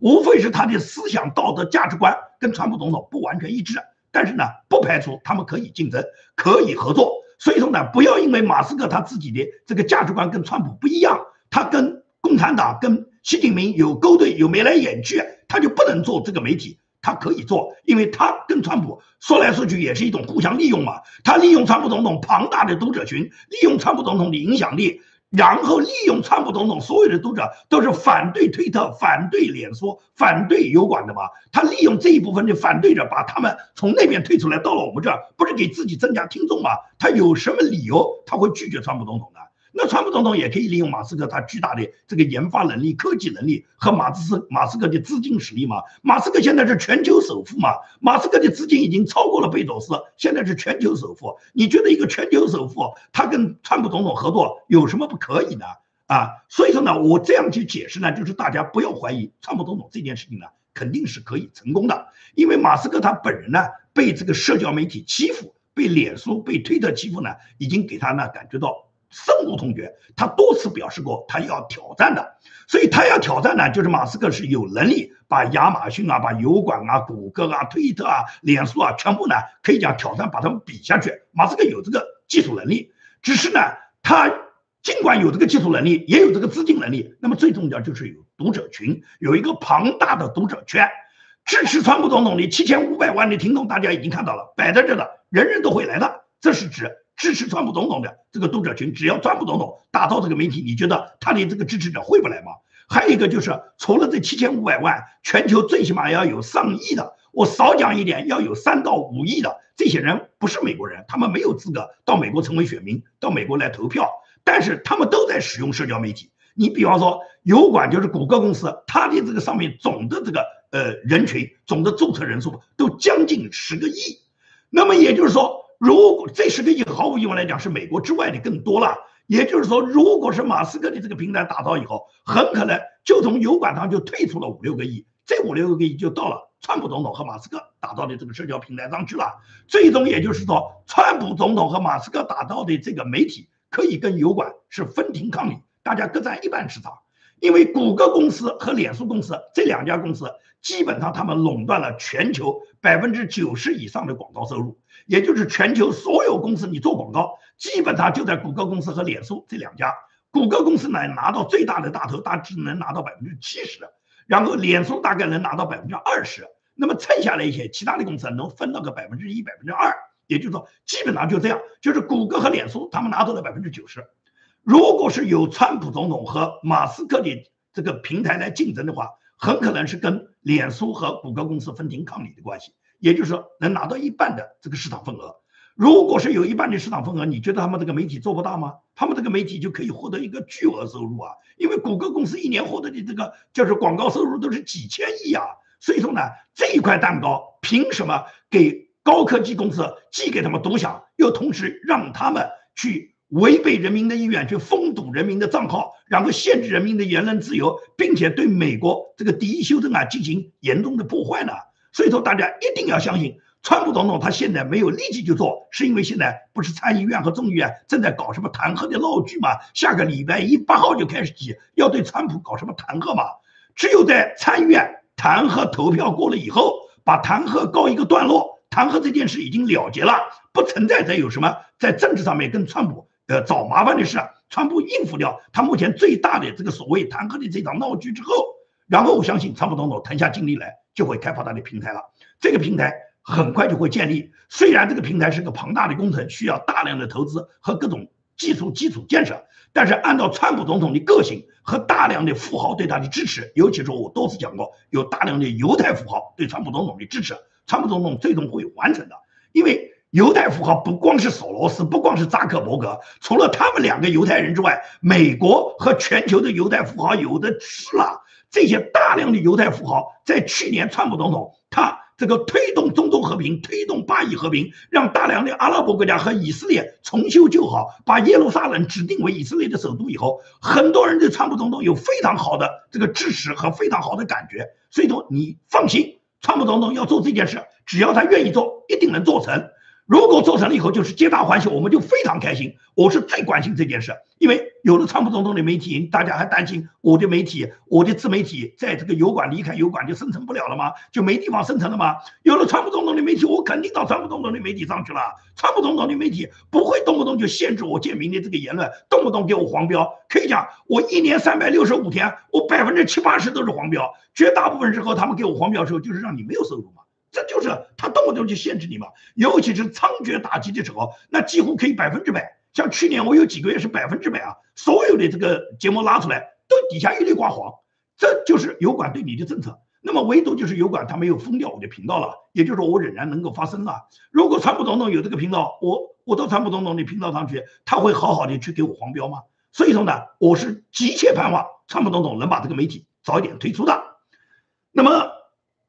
无非是他的思想、道德、价值观跟川普总统不完全一致，但是呢，不排除他们可以竞争，可以合作。所以说呢，不要因为马斯克他自己的这个价值观跟川普不一样，他跟共产党、跟习近平有勾兑、有眉来眼去，他就不能做这个媒体。他可以做，因为他跟川普说来说去也是一种互相利用嘛。他利用川普总统庞大的读者群，利用川普总统的影响力。然后利用川普总统所有的读者都是反对推特、反对脸书、反对油管的嘛？他利用这一部分的反对者，把他们从那边退出来，到了我们这儿，不是给自己增加听众吗？他有什么理由他会拒绝川普总统呢？那川普总统也可以利用马斯克他巨大的这个研发能力、科技能力和马斯马斯克的资金实力嘛。马斯克现在是全球首富嘛，马斯克的资金已经超过了贝佐斯，现在是全球首富。你觉得一个全球首富他跟川普总统合作有什么不可以的啊？所以说呢，我这样去解释呢，就是大家不要怀疑川普总统这件事情呢，肯定是可以成功的，因为马斯克他本人呢被这个社交媒体欺负，被脸书、被推特欺负呢，已经给他呢感觉到。深恶痛绝，他多次表示过他要挑战的，所以他要挑战呢，就是马斯克是有能力把亚马逊啊、把油管啊、谷歌啊、推特啊、脸书啊全部呢可以讲挑战，把他们比下去。马斯克有这个技术能力，只是呢，他尽管有这个技术能力，也有这个资金能力，那么最重要就是有读者群，有一个庞大的读者圈，支持川普总统的七千五百万的听众，大家已经看到了，摆在这的，人人都会来的，这是指。支持川普总统的这个读者群，只要川普总统打造这个媒体，你觉得他的这个支持者会不来吗？还有一个就是，除了这七千五百万，全球最起码要有上亿的，我少讲一点，要有三到五亿的这些人不是美国人，他们没有资格到美国成为选民，到美国来投票，但是他们都在使用社交媒体。你比方说，油管就是谷歌公司，它的这个上面总的这个呃人群，总的注册人数都将近十个亿，那么也就是说。如果这十个亿毫无疑问来讲是美国之外的更多了，也就是说，如果是马斯克的这个平台打造以后，很可能就从油管上就退出了五六个亿，这五六个亿就到了川普总统和马斯克。打造的这个社交平台上去了。最终也就是说，川普总统和马斯克打造的这个媒体可以跟油管是分庭抗礼，大家各占一半市场。因为谷歌公司和脸书公司这两家公司，基本上他们垄断了全球百分之九十以上的广告收入，也就是全球所有公司你做广告，基本上就在谷歌公司和脸书这两家。谷歌公司呢拿到最大的大头，大致能拿到百分之七十，然后脸书大概能拿到百分之二十，那么剩下的一些其他的公司能分到个百分之一、百分之二，也就是说基本上就这样，就是谷歌和脸书他们拿到了百分之九十。如果是有川普总统和马斯克的这个平台来竞争的话，很可能是跟脸书和谷歌公司分庭抗礼的关系，也就是说能拿到一半的这个市场份额。如果是有一半的市场份额，你觉得他们这个媒体做不大吗？他们这个媒体就可以获得一个巨额收入啊！因为谷歌公司一年获得的这个就是广告收入都是几千亿啊！所以说呢，这一块蛋糕凭什么给高科技公司既给他们独享，又同时让他们去违背人民的意愿，去封堵人民的账号，然后限制人民的言论自由，并且对美国这个第一修正案进行严重的破坏呢？所以说，大家一定要相信。川普总统他现在没有立即就做，是因为现在不是参议院和众议院正在搞什么弹劾的闹剧吗？下个礼拜一八号就开始提，要对川普搞什么弹劾嘛？只有在参议院弹劾投票过了以后，把弹劾告一个段落，弹劾这件事已经了结了，不存在再有什么在政治上面跟川普呃找麻烦的事，川普应付掉他目前最大的这个所谓弹劾的这场闹剧之后，然后我相信川普总统腾下精力来就会开发他的平台了，这个平台。很快就会建立。虽然这个平台是个庞大的工程，需要大量的投资和各种技术基础建设，但是按照川普总统的个性和大量的富豪对他的支持，尤其是我多次讲过，有大量的犹太富豪对川普总统的支持，川普总统最终会完成的。因为犹太富豪不光是索罗斯，不光是扎克伯格，除了他们两个犹太人之外，美国和全球的犹太富豪有的是了。这些大量的犹太富豪在去年川普总统他。这个推动中东和平，推动巴以和平，让大量的阿拉伯国家和以色列重修旧好，把耶路撒冷指定为以色列的首都以后，很多人对川普总统有非常好的这个支持和非常好的感觉。所以说，你放心，川普总统要做这件事，只要他愿意做，一定能做成。如果做成了以后，就是皆大欢喜，我们就非常开心。我是最关心这件事，因为有了川普总统的媒体，大家还担心我的媒体、我的自媒体在这个油管离开油管就生存不了了吗？就没地方生存了吗？有了川普总统的媒体，我肯定到川普总统的媒体上去了。川普总统的媒体不会动不动就限制我建民的这个言论，动不动给我黄标。可以讲，我一年三百六十五天，我百分之七八十都是黄标。绝大部分时候，他们给我黄标的时候，就是让你没有收入嘛。这就是他动不动就限制你嘛，尤其是猖獗打击的时候，那几乎可以百分之百。像去年我有几个月是百分之百啊，所有的这个节目拉出来都底下一律挂黄，这就是油管对你的政策。那么唯独就是油管他没有封掉我的频道了，也就是说我仍然能够发声了。如果川普总统有这个频道，我我到川普总统的频道上去，他会好好的去给我黄标吗？所以说呢，我是急切盼望川普总统能把这个媒体早一点推出的。那么。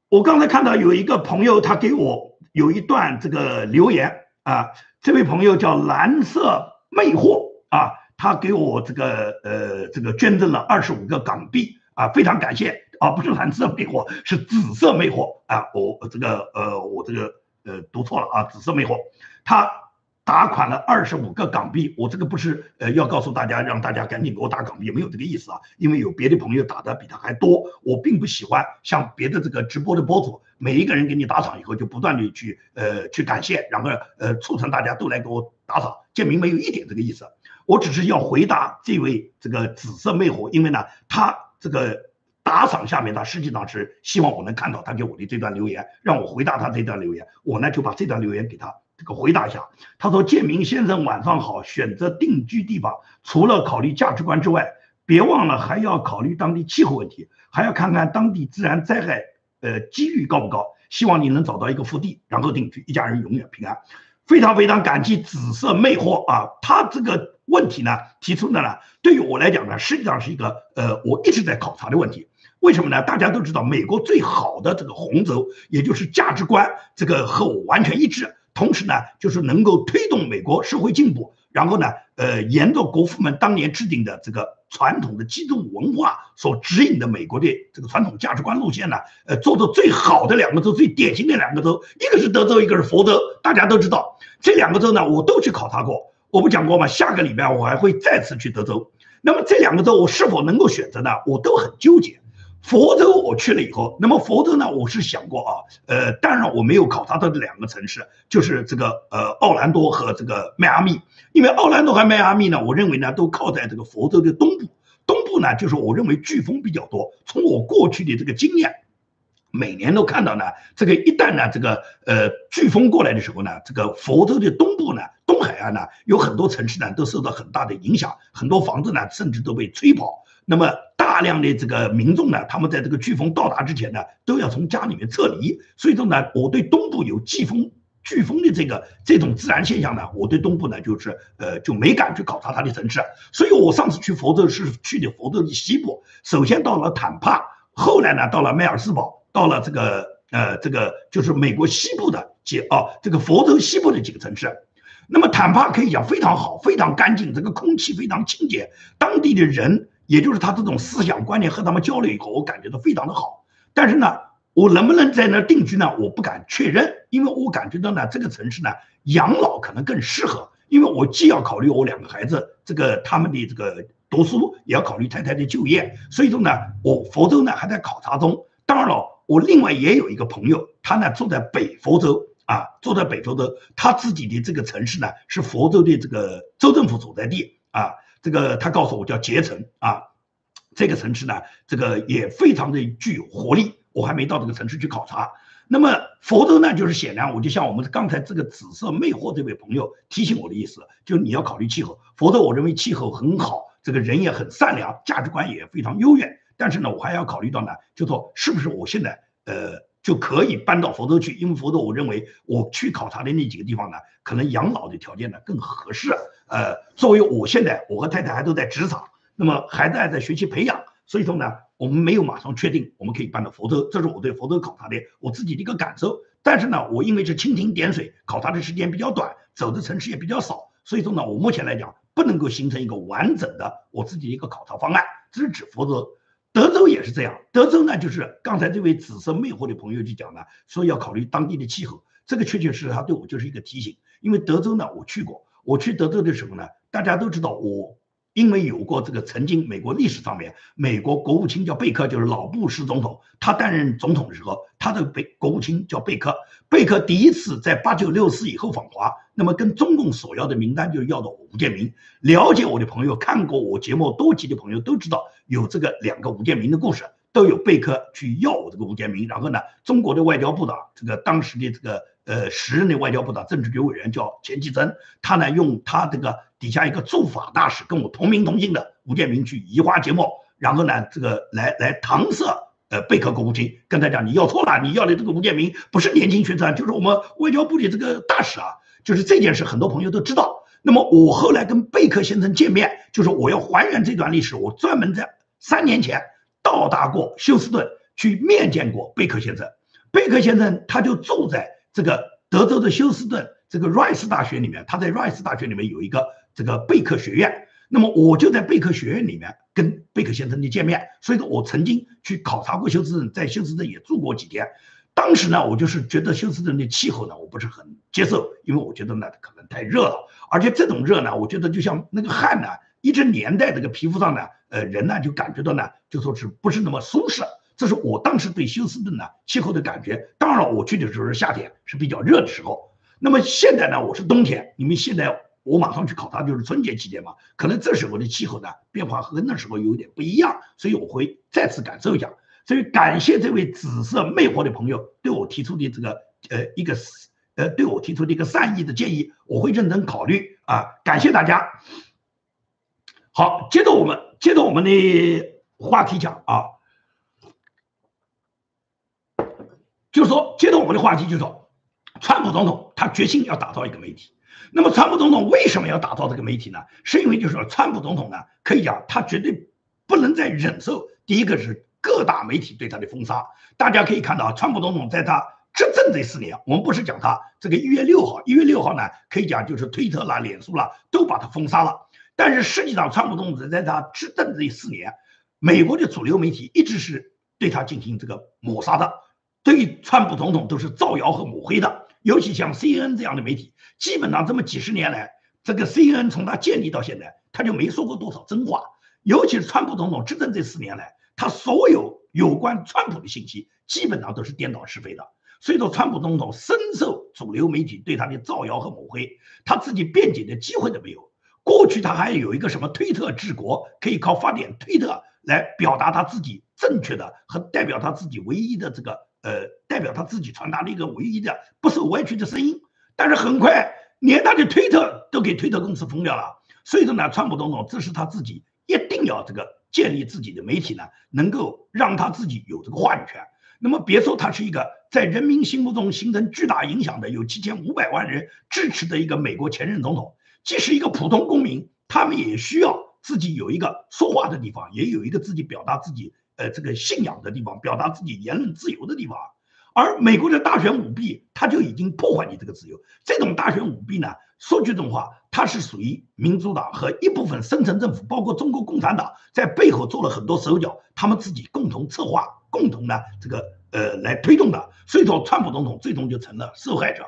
我刚才看到有一个朋友，他给我有一段这个留言啊，这位朋友叫蓝色魅惑啊，他给我这个呃这个捐赠了二十五个港币啊，非常感谢啊，不是蓝色魅惑，是紫色魅惑啊，我这个呃我这个呃读错了啊，紫色魅惑，他。打款了二十五个港币，我这个不是呃要告诉大家让大家赶紧给我打港币，没有这个意思啊，因为有别的朋友打的比他还多，我并不喜欢像别的这个直播的博主，每一个人给你打赏以后就不断的去呃去感谢，然后呃促成大家都来给我打赏，建明没有一点这个意思，我只是要回答这位这个紫色魅惑，因为呢他这个打赏下面他实际上是希望我能看到他给我的这段留言，让我回答他这段留言，我呢就把这段留言给他。这个回答一下，他说：“建明先生，晚上好。选择定居地方，除了考虑价值观之外，别忘了还要考虑当地气候问题，还要看看当地自然灾害，呃，几率高不高。希望你能找到一个腹地，然后定居，一家人永远平安。非常非常感激紫色魅惑啊！他这个问题呢，提出的呢，对于我来讲呢，实际上是一个呃，我一直在考察的问题。为什么呢？大家都知道，美国最好的这个红轴，也就是价值观，这个和我完全一致。”同时呢，就是能够推动美国社会进步，然后呢，呃，沿着国父们当年制定的这个传统的基督文化所指引的美国的这个传统价值观路线呢，呃，做的最好的两个州，最典型的两个州，一个是德州，一个是佛州。大家都知道，这两个州呢，我都去考察过。我不讲过吗？下个礼拜我还会再次去德州。那么这两个州我是否能够选择呢？我都很纠结。佛州我去了以后，那么佛州呢，我是想过啊，呃，当然我没有考察到这两个城市，就是这个呃奥兰多和这个迈阿密，因为奥兰多和迈阿密呢，我认为呢都靠在这个佛州的东部，东部呢就是我认为飓风比较多。从我过去的这个经验，每年都看到呢，这个一旦呢这个呃飓风过来的时候呢，这个佛州的东部呢，东海岸呢有很多城市呢都受到很大的影响，很多房子呢甚至都被吹跑。那么大量的这个民众呢，他们在这个飓风到达之前呢，都要从家里面撤离。所以说呢，我对东部有季风、飓风的这个这种自然现象呢，我对东部呢就是呃就没敢去考察它的城市。所以我上次去佛州是去的佛州的西部，首先到了坦帕，后来呢到了迈尔斯堡，到了这个呃这个就是美国西部的几啊这个佛州西部的几个城市。那么坦帕可以讲非常好，非常干净，这个空气非常清洁，当地的人。也就是他这种思想观念和他们交流以后，我感觉到非常的好。但是呢，我能不能在那定居呢？我不敢确认，因为我感觉到呢，这个城市呢，养老可能更适合。因为我既要考虑我两个孩子这个他们的这个读书，也要考虑太太的就业。所以说呢，我佛州呢还在考察中。当然了，我另外也有一个朋友，他呢住在北佛州啊，住在北佛州，他自己的这个城市呢是佛州的这个州政府所在地啊。这个他告诉我叫捷城啊，这个城市呢，这个也非常的具有活力。我还没到这个城市去考察。那么佛州呢，就是显然我就像我们刚才这个紫色魅惑这位朋友提醒我的意思，就你要考虑气候。佛州我认为气候很好，这个人也很善良，价值观也非常优越。但是呢，我还要考虑到呢，就说是不是我现在呃就可以搬到佛州去？因为佛州我认为我去考察的那几个地方呢，可能养老的条件呢更合适。呃，作为我现在，我和太太还都在职场，那么孩子还在学习培养，所以说呢，我们没有马上确定我们可以搬到福州，这是我对福州考察的我自己的一个感受。但是呢，我因为是蜻蜓点水，考察的时间比较短，走的城市也比较少，所以说呢，我目前来讲不能够形成一个完整的我自己一个考察方案。这是指福州，德州也是这样。德州呢，就是刚才这位紫色魅惑的朋友就讲了，说要考虑当地的气候，这个确确实实他对我就是一个提醒，因为德州呢，我去过。我去德州的时候呢，大家都知道我，因为有过这个曾经美国历史上面，美国国务卿叫贝克，就是老布什总统，他担任总统的时候，他的贝国务卿叫贝克，贝克第一次在八九六四以后访华，那么跟中共索要的名单就要到吴建民。了解我的朋友，看过我节目多集的朋友都知道有这个两个吴建民的故事，都有贝克去要这个吴建民，然后呢，中国的外交部长这个当时的这个。呃，时任的外交部长、政治局委员叫钱其琛，他呢用他这个底下一个驻法大使跟我同名同姓的吴建民去移花接木，然后呢这个来来搪塞呃贝克国务卿，跟他讲你要错了，你要的这个吴建民不是年轻学生，就是我们外交部的这个大使啊，就是这件事很多朋友都知道。那么我后来跟贝克先生见面，就是我要还原这段历史，我专门在三年前到达过休斯顿去面见过贝克先生，贝克先生他就住在。这个德州的休斯顿这个 Rice 大学里面，他在 Rice 大学里面有一个这个贝克学院。那么我就在贝克学院里面跟贝克先生的见面，所以说我曾经去考察过休斯顿，在休斯顿也住过几天。当时呢，我就是觉得休斯顿的气候呢，我不是很接受，因为我觉得呢可能太热了，而且这种热呢，我觉得就像那个汗呢一直粘在这个皮肤上呢，呃，人呢就感觉到呢就说是不是那么舒适。这是我当时对休斯顿呢气候的感觉。当然，我去的时候是夏天，是比较热的时候。那么现在呢，我是冬天。你们现在我马上去考察，就是春节期间嘛，可能这时候的气候呢变化和那时候有点不一样，所以我会再次感受一下。所以感谢这位紫色魅惑的朋友对我提出的这个呃一个呃对我提出的一个善意的建议，我会认真考虑啊。感谢大家。好，接着我们接着我们的话题讲啊。就是说，接着我们的话题，就是说，川普总统他决心要打造一个媒体。那么，川普总统为什么要打造这个媒体呢？是因为就是说，川普总统呢，可以讲他绝对不能再忍受第一个是各大媒体对他的封杀。大家可以看到，川普总统在他执政这四年，我们不是讲他这个一月六号，一月六号呢，可以讲就是推特啦、脸书啦都把他封杀了。但是实际上，川普总统在他执政这四年，美国的主流媒体一直是对他进行这个抹杀的，对川普总统都是造谣和抹黑的。尤其像 CNN 这样的媒体，基本上这么几十年来，这个 CNN 从他建立到现在，他就没说过多少真话。尤其是川普总统执政这四年来，他所有有关川普的信息，基本上都是颠倒是非的。所以说，川普总统深受主流媒体对他的造谣和抹黑，他自己辩解的机会都没有。过去他还有一个什么推特治国，可以靠发点推特来表达他自己正确的和代表他自己唯一的这个呃，代表他自己传达了一个唯一的不受歪曲的声音。但是很快，连他的推特都给推特公司封掉了。所以说呢，川普总统这是他自己一定要这个建立自己的媒体呢，能够让他自己有这个话语权。那么别说他是一个在人民心目中形成巨大影响的有七千五百万人支持的一个美国前任总统，即使一个普通公民，他们也需要自己有一个说话的地方，也有一个自己表达自己呃这个信仰的地方，表达自己言论自由的地方。而美国的大选舞弊，他就已经破坏你这个自由。这种大选舞弊呢，说句真话，它是属于民主党和一部分深层政府，包括中国共产党在背后做了很多手脚，他们自己共同策划。共同呢，这个呃来推动的，所以说川普总统最终就成了受害者。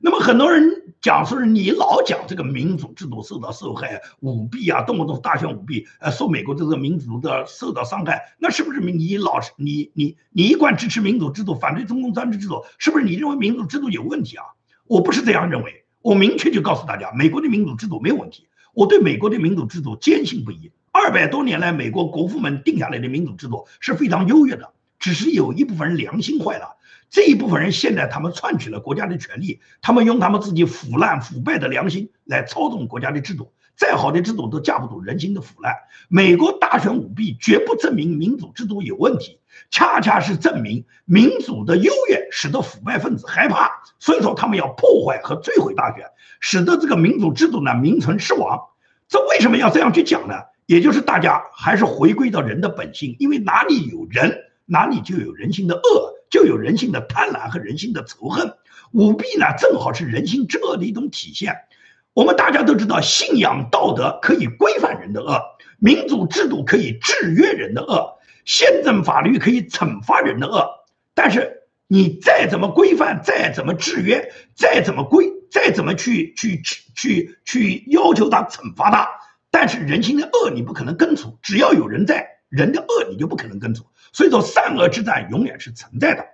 那么很多人讲说你老讲这个民主制度受到受害、舞弊啊，动不动大选舞弊，呃，说美国这个民主的受到伤害，那是不是你老是你你你一贯支持民主制度，反对中共专制制度，是不是你认为民主制度有问题啊？我不是这样认为，我明确就告诉大家，美国的民主制度没有问题，我对美国的民主制度坚信不疑。二百多年来，美国国父们定下来的民主制度是非常优越的。只是有一部分人良心坏了，这一部分人现在他们篡取了国家的权利，他们用他们自己腐烂腐败的良心来操纵国家的制度。再好的制度都架不住人心的腐烂。美国大选舞弊绝不证明民主制度有问题，恰恰是证明民主的优越，使得腐败分子害怕，所以说他们要破坏和摧毁大选，使得这个民主制度呢名存实亡。这为什么要这样去讲呢？也就是大家还是回归到人的本性，因为哪里有人。哪里就有人性的恶，就有人性的贪婪和人性的仇恨。舞弊呢，正好是人性之恶的一种体现。我们大家都知道，信仰道德可以规范人的恶，民主制度可以制约人的恶，宪政法律可以惩罚人的恶。但是你再怎么规范，再怎么制约，再怎么规，再怎么去去去去要求他惩罚他，但是人性的恶你不可能根除。只要有人在。人的恶你就不可能根除，所以说善恶之战永远是存在的。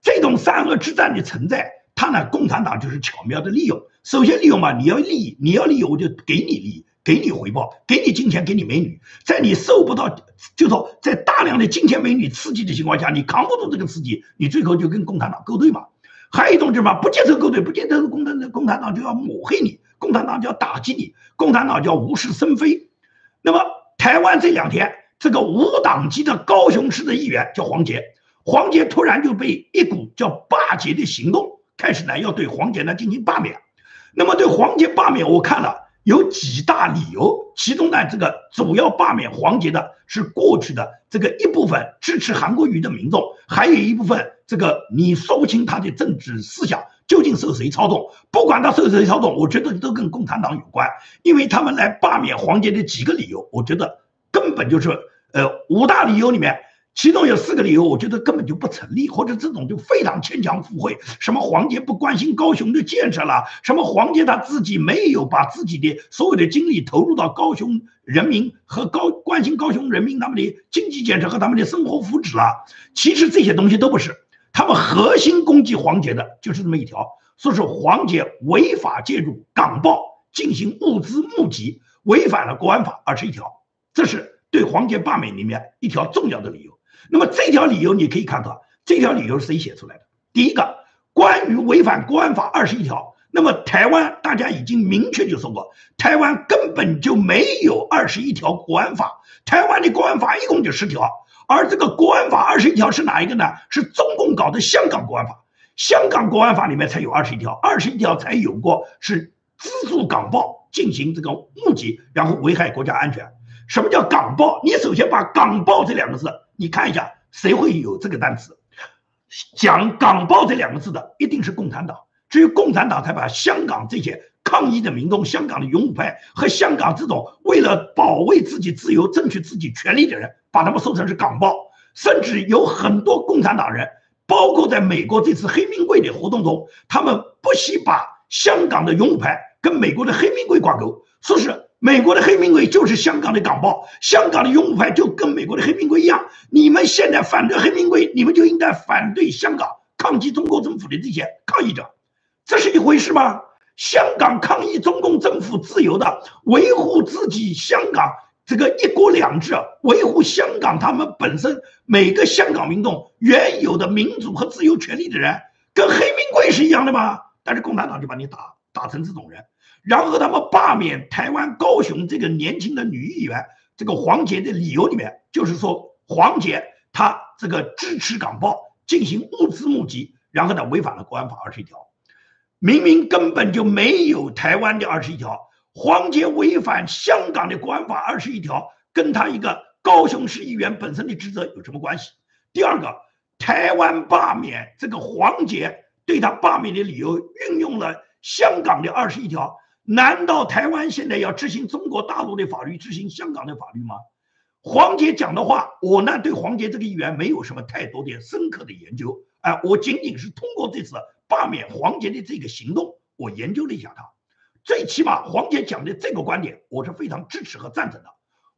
这种善恶之战的存在，它呢，共产党就是巧妙的利用。首先利用嘛，你要利益，你要利益，我就给你利益，给你回报，给你金钱，给你美女。在你受不到，就说在大量的金钱美女刺激的情况下，你扛不住这个刺激，你最后就跟共产党勾兑嘛。还有一种就是什么，不接受勾兑，不接受共产党共产党就要抹黑你，共产党就要打击你，共产党就要无事生非。那么台湾这两天。这个无党籍的高雄市的议员叫黄杰，黄杰突然就被一股叫罢捷的行动开始呢，要对黄杰呢进行罢免。那么对黄杰罢免，我看了有几大理由，其中呢，这个主要罢免黄杰的是过去的这个一部分支持韩国瑜的民众，还有一部分这个你说不清他的政治思想究竟受谁操纵。不管他受谁操纵，我觉得都跟共产党有关，因为他们来罢免黄杰的几个理由，我觉得。根本就是，呃，五大理由里面，其中有四个理由，我觉得根本就不成立，或者这种就非常牵强附会。什么黄杰不关心高雄的建设了？什么黄杰他自己没有把自己的所有的精力投入到高雄人民和高关心高雄人民他们的经济建设和他们的生活福祉了？其实这些东西都不是，他们核心攻击黄杰的就是这么一条，说是黄杰违法介入港报进行物资募集，违反了国安法二十一条。这是对黄杰罢免里面一条重要的理由。那么这条理由你可以看到，这条理由是谁写出来的？第一个，关于违反国安法二十一条，那么台湾大家已经明确就说过，台湾根本就没有二十一条国安法，台湾的国安法一共就十条，而这个国安法二十一条是哪一个呢？是中共搞的香港国安法，香港国安法里面才有二十一条，二十一条才有过是资助港报进行这个募集，然后危害国家安全。什么叫港报？你首先把港报这两个字，你看一下，谁会有这个单词？讲港报这两个字的，一定是共产党。只有共产党才把香港这些抗议的民众、香港的勇武派和香港这种为了保卫自己自由、争取自己权利的人，把他们说成是港暴，甚至有很多共产党人，包括在美国这次黑名贵的活动中，他们不惜把香港的勇武派跟美国的黑名贵挂钩，说是。美国的黑名贵就是香港的港报，香港的拥护派就跟美国的黑名贵一样。你们现在反对黑名贵，你们就应该反对香港抗击中国政府的这些抗议者，这是一回事吗？香港抗议中共政府自由的，维护自己香港这个一国两制，维护香港他们本身每个香港民众原有的民主和自由权利的人，跟黑名贵是一样的吗？但是共产党就把你打打成这种人。然后他们罢免台湾高雄这个年轻的女议员，这个黄杰的理由里面就是说黄杰她这个支持港报进行物资募集，然后呢违反了国安法二十一条，明明根本就没有台湾的二十一条，黄杰违反香港的国安法二十一条，跟他一个高雄市议员本身的职责有什么关系？第二个，台湾罢免这个黄杰对他罢免的理由运用了香港的二十一条。难道台湾现在要执行中国大陆的法律，执行香港的法律吗？黄杰讲的话，我呢对黄杰这个议员没有什么太多的深刻的研究，哎，我仅仅是通过这次罢免黄杰的这个行动，我研究了一下他，最起码黄杰讲的这个观点，我是非常支持和赞成的。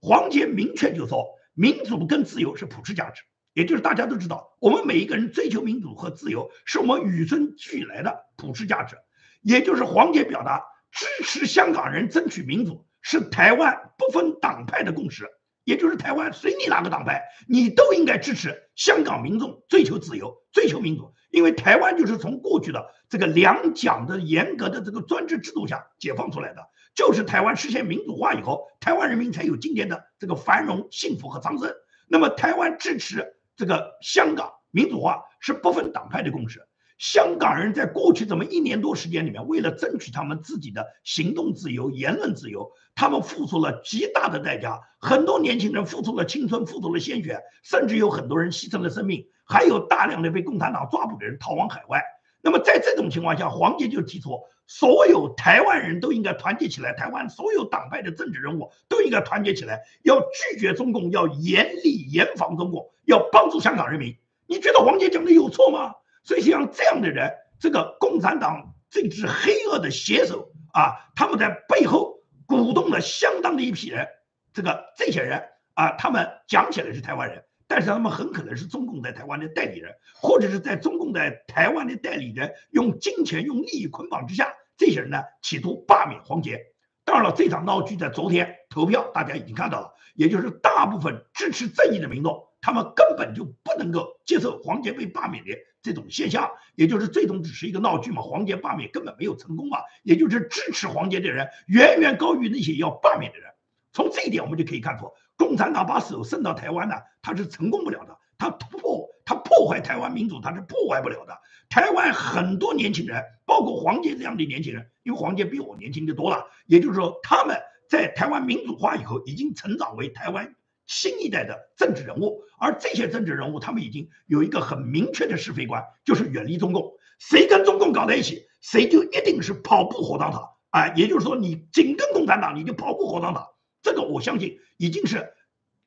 黄杰明确就说，民主跟自由是普世价值，也就是大家都知道，我们每一个人追求民主和自由，是我们与生俱来的普世价值，也就是黄杰表达。支持香港人争取民主是台湾不分党派的共识，也就是台湾随你哪个党派，你都应该支持香港民众追求自由、追求民主。因为台湾就是从过去的这个两蒋的严格的这个专制制度下解放出来的，就是台湾实现民主化以后，台湾人民才有今天的这个繁荣、幸福和昌盛。那么，台湾支持这个香港民主化是不分党派的共识。香港人在过去这么一年多时间里面，为了争取他们自己的行动自由、言论自由，他们付出了极大的代价。很多年轻人付出了青春，付出了鲜血，甚至有很多人牺牲了生命，还有大量的被共产党抓捕的人逃往海外。那么在这种情况下，黄杰就提出，所有台湾人都应该团结起来，台湾所有党派的政治人物都应该团结起来，要拒绝中共，要严厉严防中共，要帮助香港人民。你觉得黄杰讲的有错吗？所以像这样的人，这个共产党这支黑恶的写手啊，他们在背后鼓动了相当的一批人。这个这些人啊，他们讲起来是台湾人，但是他们很可能是中共在台湾的代理人，或者是在中共在台湾的代理人用金钱、用利益捆绑之下，这些人呢企图罢免黄杰。当然了，这场闹剧在昨天投票，大家已经看到了，也就是大部分支持正义的民众，他们根本就不能够接受黄杰被罢免的。这种现象，也就是最终只是一个闹剧嘛？黄杰罢免根本没有成功嘛？也就是支持黄杰的人远远高于那些要罢免的人。从这一点我们就可以看出，共产党把手伸到台湾呢，他是成功不了的。他破他破坏台湾民主，他是破坏不了的。台湾很多年轻人，包括黄杰这样的年轻人，因为黄杰比我年轻的多了，也就是说他们在台湾民主化以后，已经成长为台湾。新一代的政治人物，而这些政治人物，他们已经有一个很明确的是非观，就是远离中共。谁跟中共搞在一起，谁就一定是跑步火葬场啊！也就是说，你紧跟共产党，你就跑步火葬场。这个我相信已经是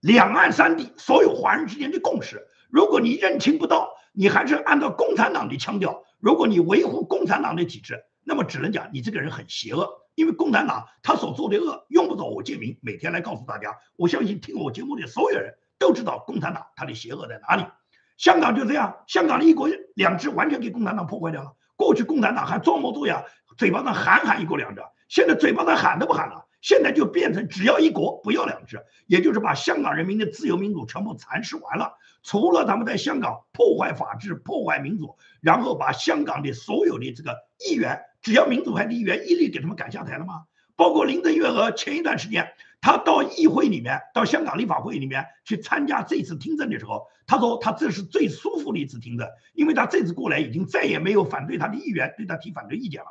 两岸三地所有华人之间的共识。如果你认清不到，你还是按照共产党的腔调，如果你维护共产党的体制，那么只能讲你这个人很邪恶。因为共产党他所做的恶用不着我建明每天来告诉大家，我相信听我节目的所有人都知道共产党他的邪恶在哪里。香港就这样，香港的一国两制完全给共产党破坏掉了。过去共产党还装模作样，嘴巴上喊喊一国两制，现在嘴巴上喊都不喊了，现在就变成只要一国不要两制，也就是把香港人民的自由民主全部蚕食完了。除了他们在香港破坏法治、破坏民主，然后把香港的所有的这个议员。只要民主派的议员一律给他们赶下台了吗？包括林郑月娥前一段时间，他到议会里面，到香港立法会里面去参加这次听证的时候，他说他这是最舒服的一次听证，因为他这次过来已经再也没有反对他的议员对他提反对意见了。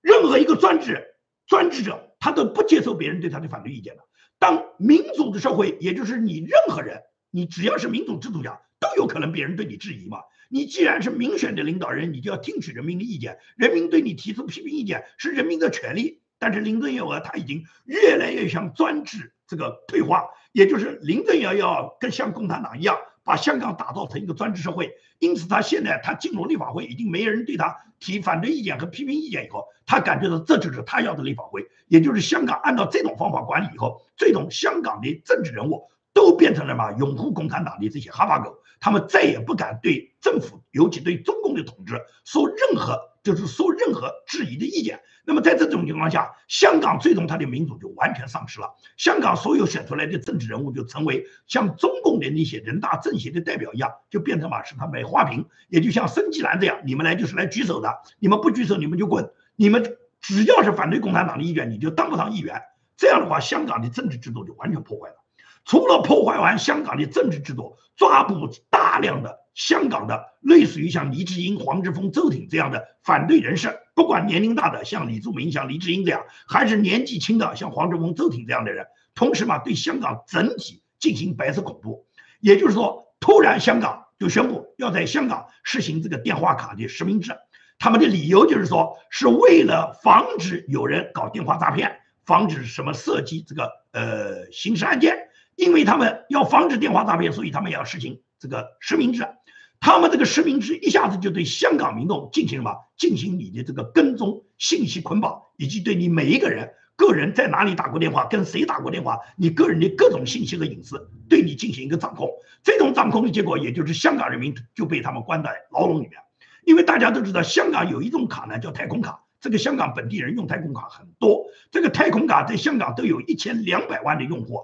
任何一个专制专制者，他都不接受别人对他的反对意见的。当民主的社会，也就是你任何人，你只要是民主制度下，都有可能别人对你质疑嘛。你既然是民选的领导人，你就要听取人民的意见。人民对你提出批评意见是人民的权利。但是林郑月娥他已经越来越向专制这个退化，也就是林郑月娥要跟像共产党一样。把香港打造成一个专制社会，因此他现在他进入立法会，已经没人对他提反对意见和批评意见以后，他感觉到这就是他要的立法会，也就是香港按照这种方法管理以后，最终香港的政治人物都变成了嘛拥护共产党的这些哈巴狗，他们再也不敢对政府，尤其对中共的统治说任何就是说任何质疑的意见。那么在这种情况下，香港最终它的民主就完全丧失了。香港所有选出来的政治人物就成为像中共的那些人大政协的代表一样，就变成嘛是他买花瓶，也就像申纪兰这样，你们来就是来举手的，你们不举手你们就滚，你们只要是反对共产党的意愿，你就当不上议员。这样的话，香港的政治制度就完全破坏了。除了破坏完香港的政治制度，抓捕大量的香港的类似于像黎智英、黄之锋、周挺这样的反对人士。不管年龄大的像李柱铭、像黎智英这样，还是年纪轻的像黄志峰、周挺这样的人，同时嘛，对香港整体进行白色恐怖。也就是说，突然香港就宣布要在香港实行这个电话卡的实名制。他们的理由就是说，是为了防止有人搞电话诈骗，防止什么涉及这个呃刑事案件。因为他们要防止电话诈骗，所以他们要实行这个实名制。他们这个实名制一下子就对香港民众进行什么？进行你的这个跟踪、信息捆绑，以及对你每一个人个人在哪里打过电话、跟谁打过电话，你个人的各种信息和隐私，对你进行一个掌控。这种掌控的结果，也就是香港人民就被他们关在牢笼里面。因为大家都知道，香港有一种卡呢，叫太空卡。这个香港本地人用太空卡很多，这个太空卡在香港都有一千两百万的用户。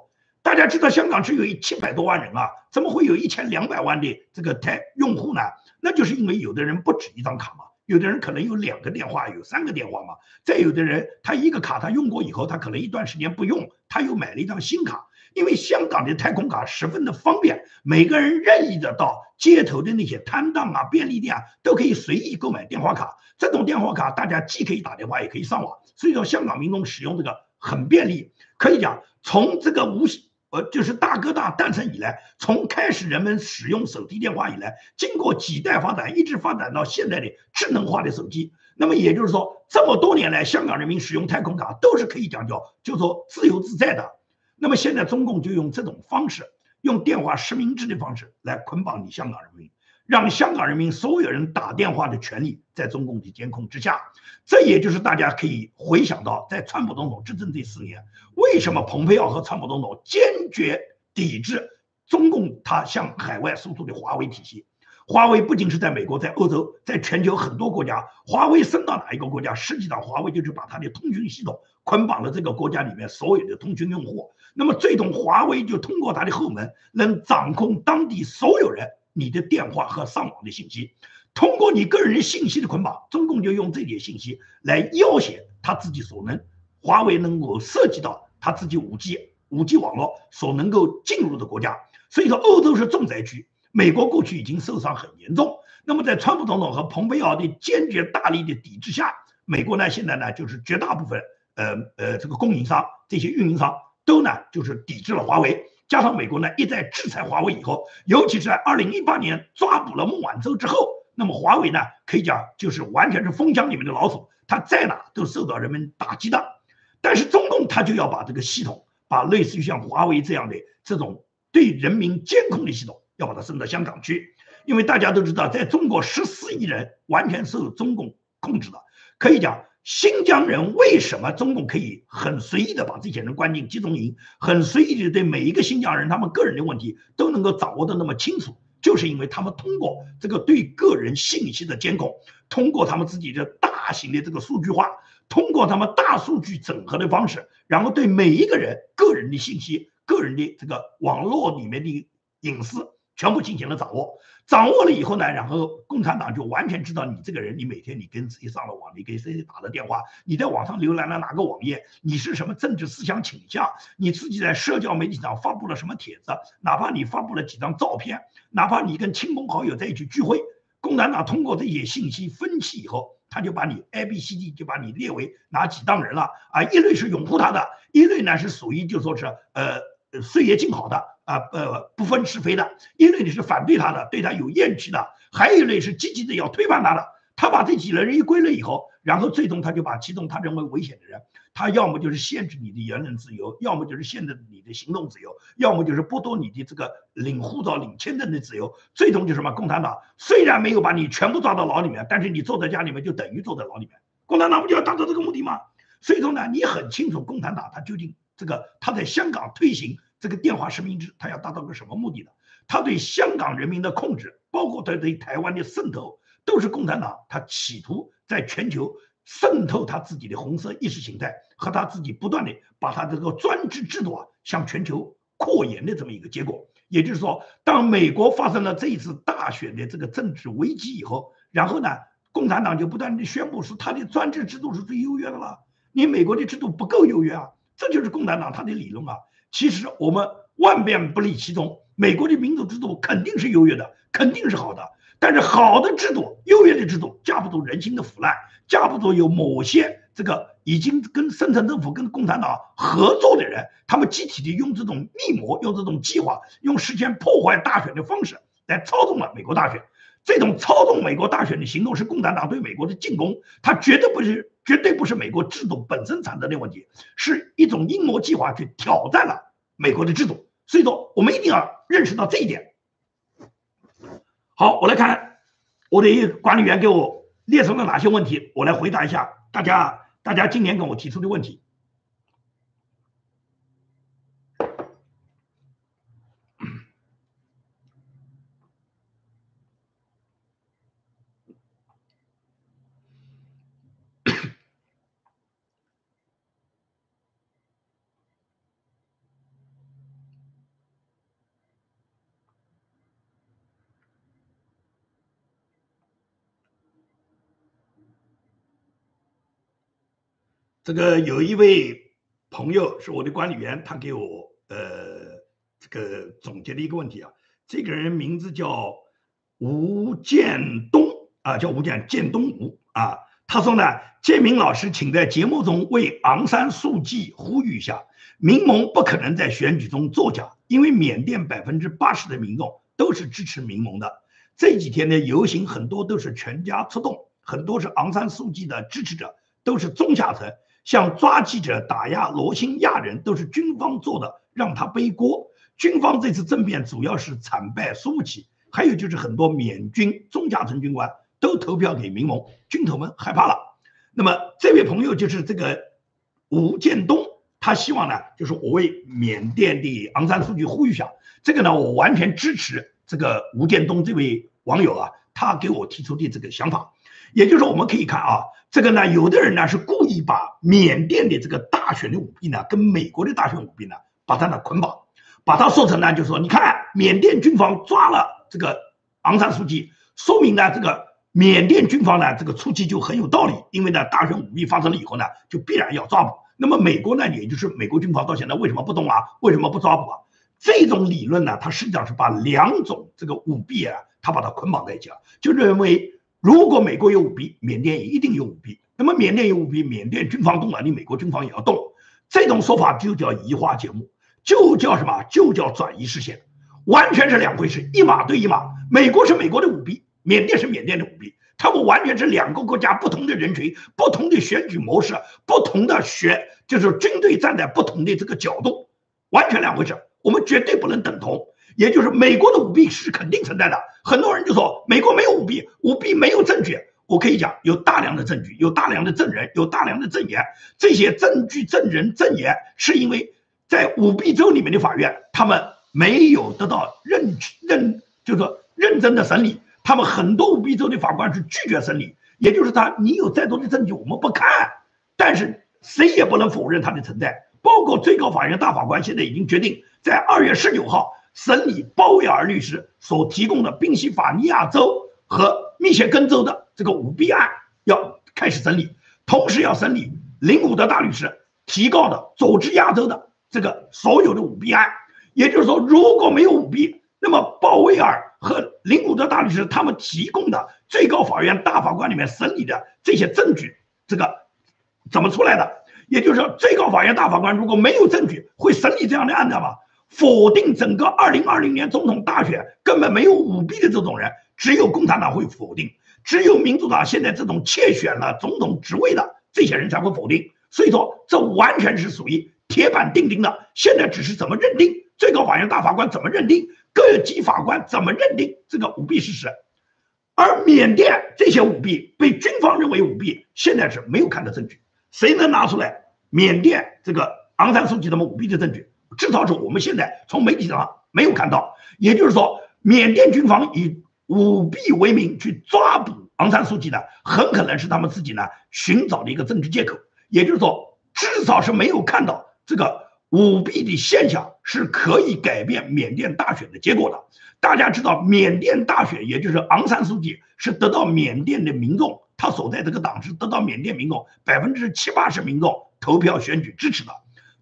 大家知道香港只有七百多万人啊，怎么会有一千两百万的这个台用户呢？那就是因为有的人不止一张卡嘛，有的人可能有两个电话，有三个电话嘛。再有的人他一个卡他用过以后，他可能一段时间不用，他又买了一张新卡。因为香港的太空卡十分的方便，每个人任意的到街头的那些摊档啊、便利店啊，都可以随意购买电话卡。这种电话卡大家既可以打电话，也可以上网，所以说香港民众使用这个很便利。可以讲从这个无呃，就是大哥大诞生以来，从开始人们使用手提电话以来，经过几代发展，一直发展到现在的智能化的手机。那么也就是说，这么多年来，香港人民使用太空卡都是可以讲叫，就说自由自在的。那么现在中共就用这种方式，用电话实名制的方式来捆绑你香港人民。让香港人民所有人打电话的权利在中共的监控之下，这也就是大家可以回想到，在川普总统执政这四年，为什么蓬佩奥和川普总统坚决抵制中共他向海外输出的华为体系？华为不仅是在美国，在欧洲，在全球很多国家，华为升到哪一个国家，实际上华为就是把它的通讯系统捆绑了这个国家里面所有的通讯用户。那么最终，华为就通过它的后门，能掌控当地所有人。你的电话和上网的信息，通过你个人信息的捆绑，中共就用这点信息来要挟他自己所能，华为能够涉及到他自己五 G 五 G 网络所能够进入的国家。所以说，欧洲是重灾区，美国过去已经受伤很严重。那么，在川普总统和蓬佩奥的坚决大力的抵制下，美国呢现在呢就是绝大部分呃呃这个供应商这些运营商都呢就是抵制了华为。加上美国呢一再制裁华为以后，尤其是在二零一八年抓捕了孟晚舟之后，那么华为呢可以讲就是完全是蜂箱里面的老鼠，它在哪都受到人们打击的。但是中共它就要把这个系统，把类似于像华为这样的这种对人民监控的系统，要把它送到香港去，因为大家都知道，在中国十四亿人完全受中共控制的，可以讲。新疆人为什么中共可以很随意的把这些人关进集中营，很随意的对每一个新疆人他们个人的问题都能够掌握的那么清楚，就是因为他们通过这个对个人信息的监控，通过他们自己的大型的这个数据化，通过他们大数据整合的方式，然后对每一个人个人的信息、个人的这个网络里面的隐私。全部进行了掌握，掌握了以后呢，然后共产党就完全知道你这个人，你每天你跟谁上了网，你给谁打了电话，你在网上浏览了哪个网页，你是什么政治思想倾向，你自己在社交媒体上发布了什么帖子，哪怕你发布了几张照片，哪怕你跟亲朋好友在一起聚会，共产党通过这些信息分析以后，他就把你 A、B、C、D 就把你列为哪几档人了啊？一类是拥护他的，一类呢是属于就说是呃岁月静好的。啊，呃，不分是非的，一类你是反对他的，对他有厌弃的，还有一类是积极的要推翻他的。他把这几类人一归类以后，然后最终他就把其中他认为危险的人，他要么就是限制你的言论自由，要么就是限制你的行动自由，要么就是剥夺你的这个领护照、领签证的自由。最终就是什么？共产党虽然没有把你全部抓到牢里面，但是你坐在家里面就等于坐在牢里面。共产党不就要达到这个目的吗？所以说呢，你很清楚共产党他究竟这个他在香港推行这个电话实名制，他要达到个什么目的的？他对香港人民的控制，包括他对台湾的渗透。都是共产党，他企图在全球渗透他自己的红色意识形态，和他自己不断的把他这个专制制度啊向全球扩延的这么一个结果。也就是说，当美国发生了这一次大选的这个政治危机以后，然后呢，共产党就不断的宣布说他的专制制度是最优越的了，你美国的制度不够优越啊，这就是共产党他的理论啊。其实我们万变不离其宗，美国的民主制度肯定是优越的，肯定是好的。但是好的制度、优越的制度，架不住人心的腐烂，架不住有某些这个已经跟深层政府、跟共产党合作的人，他们集体的用这种密谋、用这种计划、用实现破坏大选的方式来操纵了美国大选。这种操纵美国大选的行动是共产党对美国的进攻，它绝对不是、绝对不是美国制度本身产生的问题，是一种阴谋计划去挑战了美国的制度。所以说，我们一定要认识到这一点。好，我来看我的一管理员给我列出了哪些问题，我来回答一下大家大家今年跟我提出的问题。这个有一位朋友是我的管理员，他给我呃这个总结的一个问题啊，这个人名字叫吴建东啊，叫吴建建东吴啊，他说呢，建明老师，请在节目中为昂山素季呼吁一下，民盟不可能在选举中作假，因为缅甸百分之八十的民众都是支持民盟的，这几天的游行很多都是全家出动，很多是昂山素季的支持者，都是中下层。像抓记者、打压罗兴亚人，都是军方做的，让他背锅。军方这次政变主要是惨败苏起，还有就是很多缅军中下层军官都投票给民盟，军头们害怕了。那么这位朋友就是这个吴建东，他希望呢，就是我为缅甸的昂山素季呼吁一下。这个呢，我完全支持这个吴建东这位网友啊，他给我提出的这个想法。也就是我们可以看啊，这个呢，有的人呢是故意把缅甸的这个大选的舞弊呢，跟美国的大选舞弊呢，把它呢捆绑，把它说成呢，就是说，你看缅甸军方抓了这个昂山素季，说明呢，这个缅甸军方呢，这个出击就很有道理，因为呢，大选舞弊发生了以后呢，就必然要抓捕。那么美国呢，也就是美国军方到现在为什么不动啊？为什么不抓捕啊？这种理论呢，它实际上是把两种这个舞弊啊，它把它捆绑在一起了，就认为。如果美国有舞弊，缅甸也一定有舞弊。那么缅甸有舞弊，缅甸军方动了，你美国军方也要动。这种说法就叫移花接木，就叫什么？就叫转移视线，完全是两回事，一码对一码。美国是美国的舞弊，缅甸是缅甸的舞弊，他们完全是两个国家不同的人群、不同的选举模式、不同的选，就是军队站在不同的这个角度，完全两回事。我们绝对不能等同。也就是美国的舞弊是肯定存在的，很多人就说美国没有舞弊，舞弊没有证据。我可以讲有大量的证据，有大量的证人，有大量的证言。这些证据、证人、证言是因为在舞弊州里面的法院，他们没有得到认认，就是说认真的审理。他们很多舞弊州的法官是拒绝审理，也就是他你有再多的证据我们不看，但是谁也不能否认它的存在。包括最高法院大法官现在已经决定在二月十九号。审理鲍威尔律师所提供的宾夕法尼亚州和密歇根州的这个舞弊案要开始审理，同时要审理林伍德大律师提告的佐治亚州的这个所有的舞弊案。也就是说，如果没有舞弊，那么鲍威尔和林伍德大律师他们提供的最高法院大法官里面审理的这些证据，这个怎么出来的？也就是说，最高法院大法官如果没有证据，会审理这样的案子吗？否定整个二零二零年总统大选根本没有舞弊的这种人，只有共产党会否定。只有民主党现在这种窃选了总统职位的这些人才会否定。所以说，这完全是属于铁板钉钉的。现在只是怎么认定，最高法院大法官怎么认定，各级法官怎么认定这个舞弊事实。而缅甸这些舞弊被军方认为舞弊，现在是没有看到证据。谁能拿出来缅甸这个昂山素季他们舞弊的证据？至少是我们现在从媒体上没有看到。也就是说，缅甸军方以舞弊为名去抓捕昂山素季呢，很可能是他们自己呢寻找的一个政治借口。也就是说，至少是没有看到这个舞弊的现象是可以改变缅甸大选的结果的。大家知道，缅甸大选也就是昂山素季是得到缅甸的民众，他所在这个党是得到缅甸民众百分之七八十民众投票选举支持的。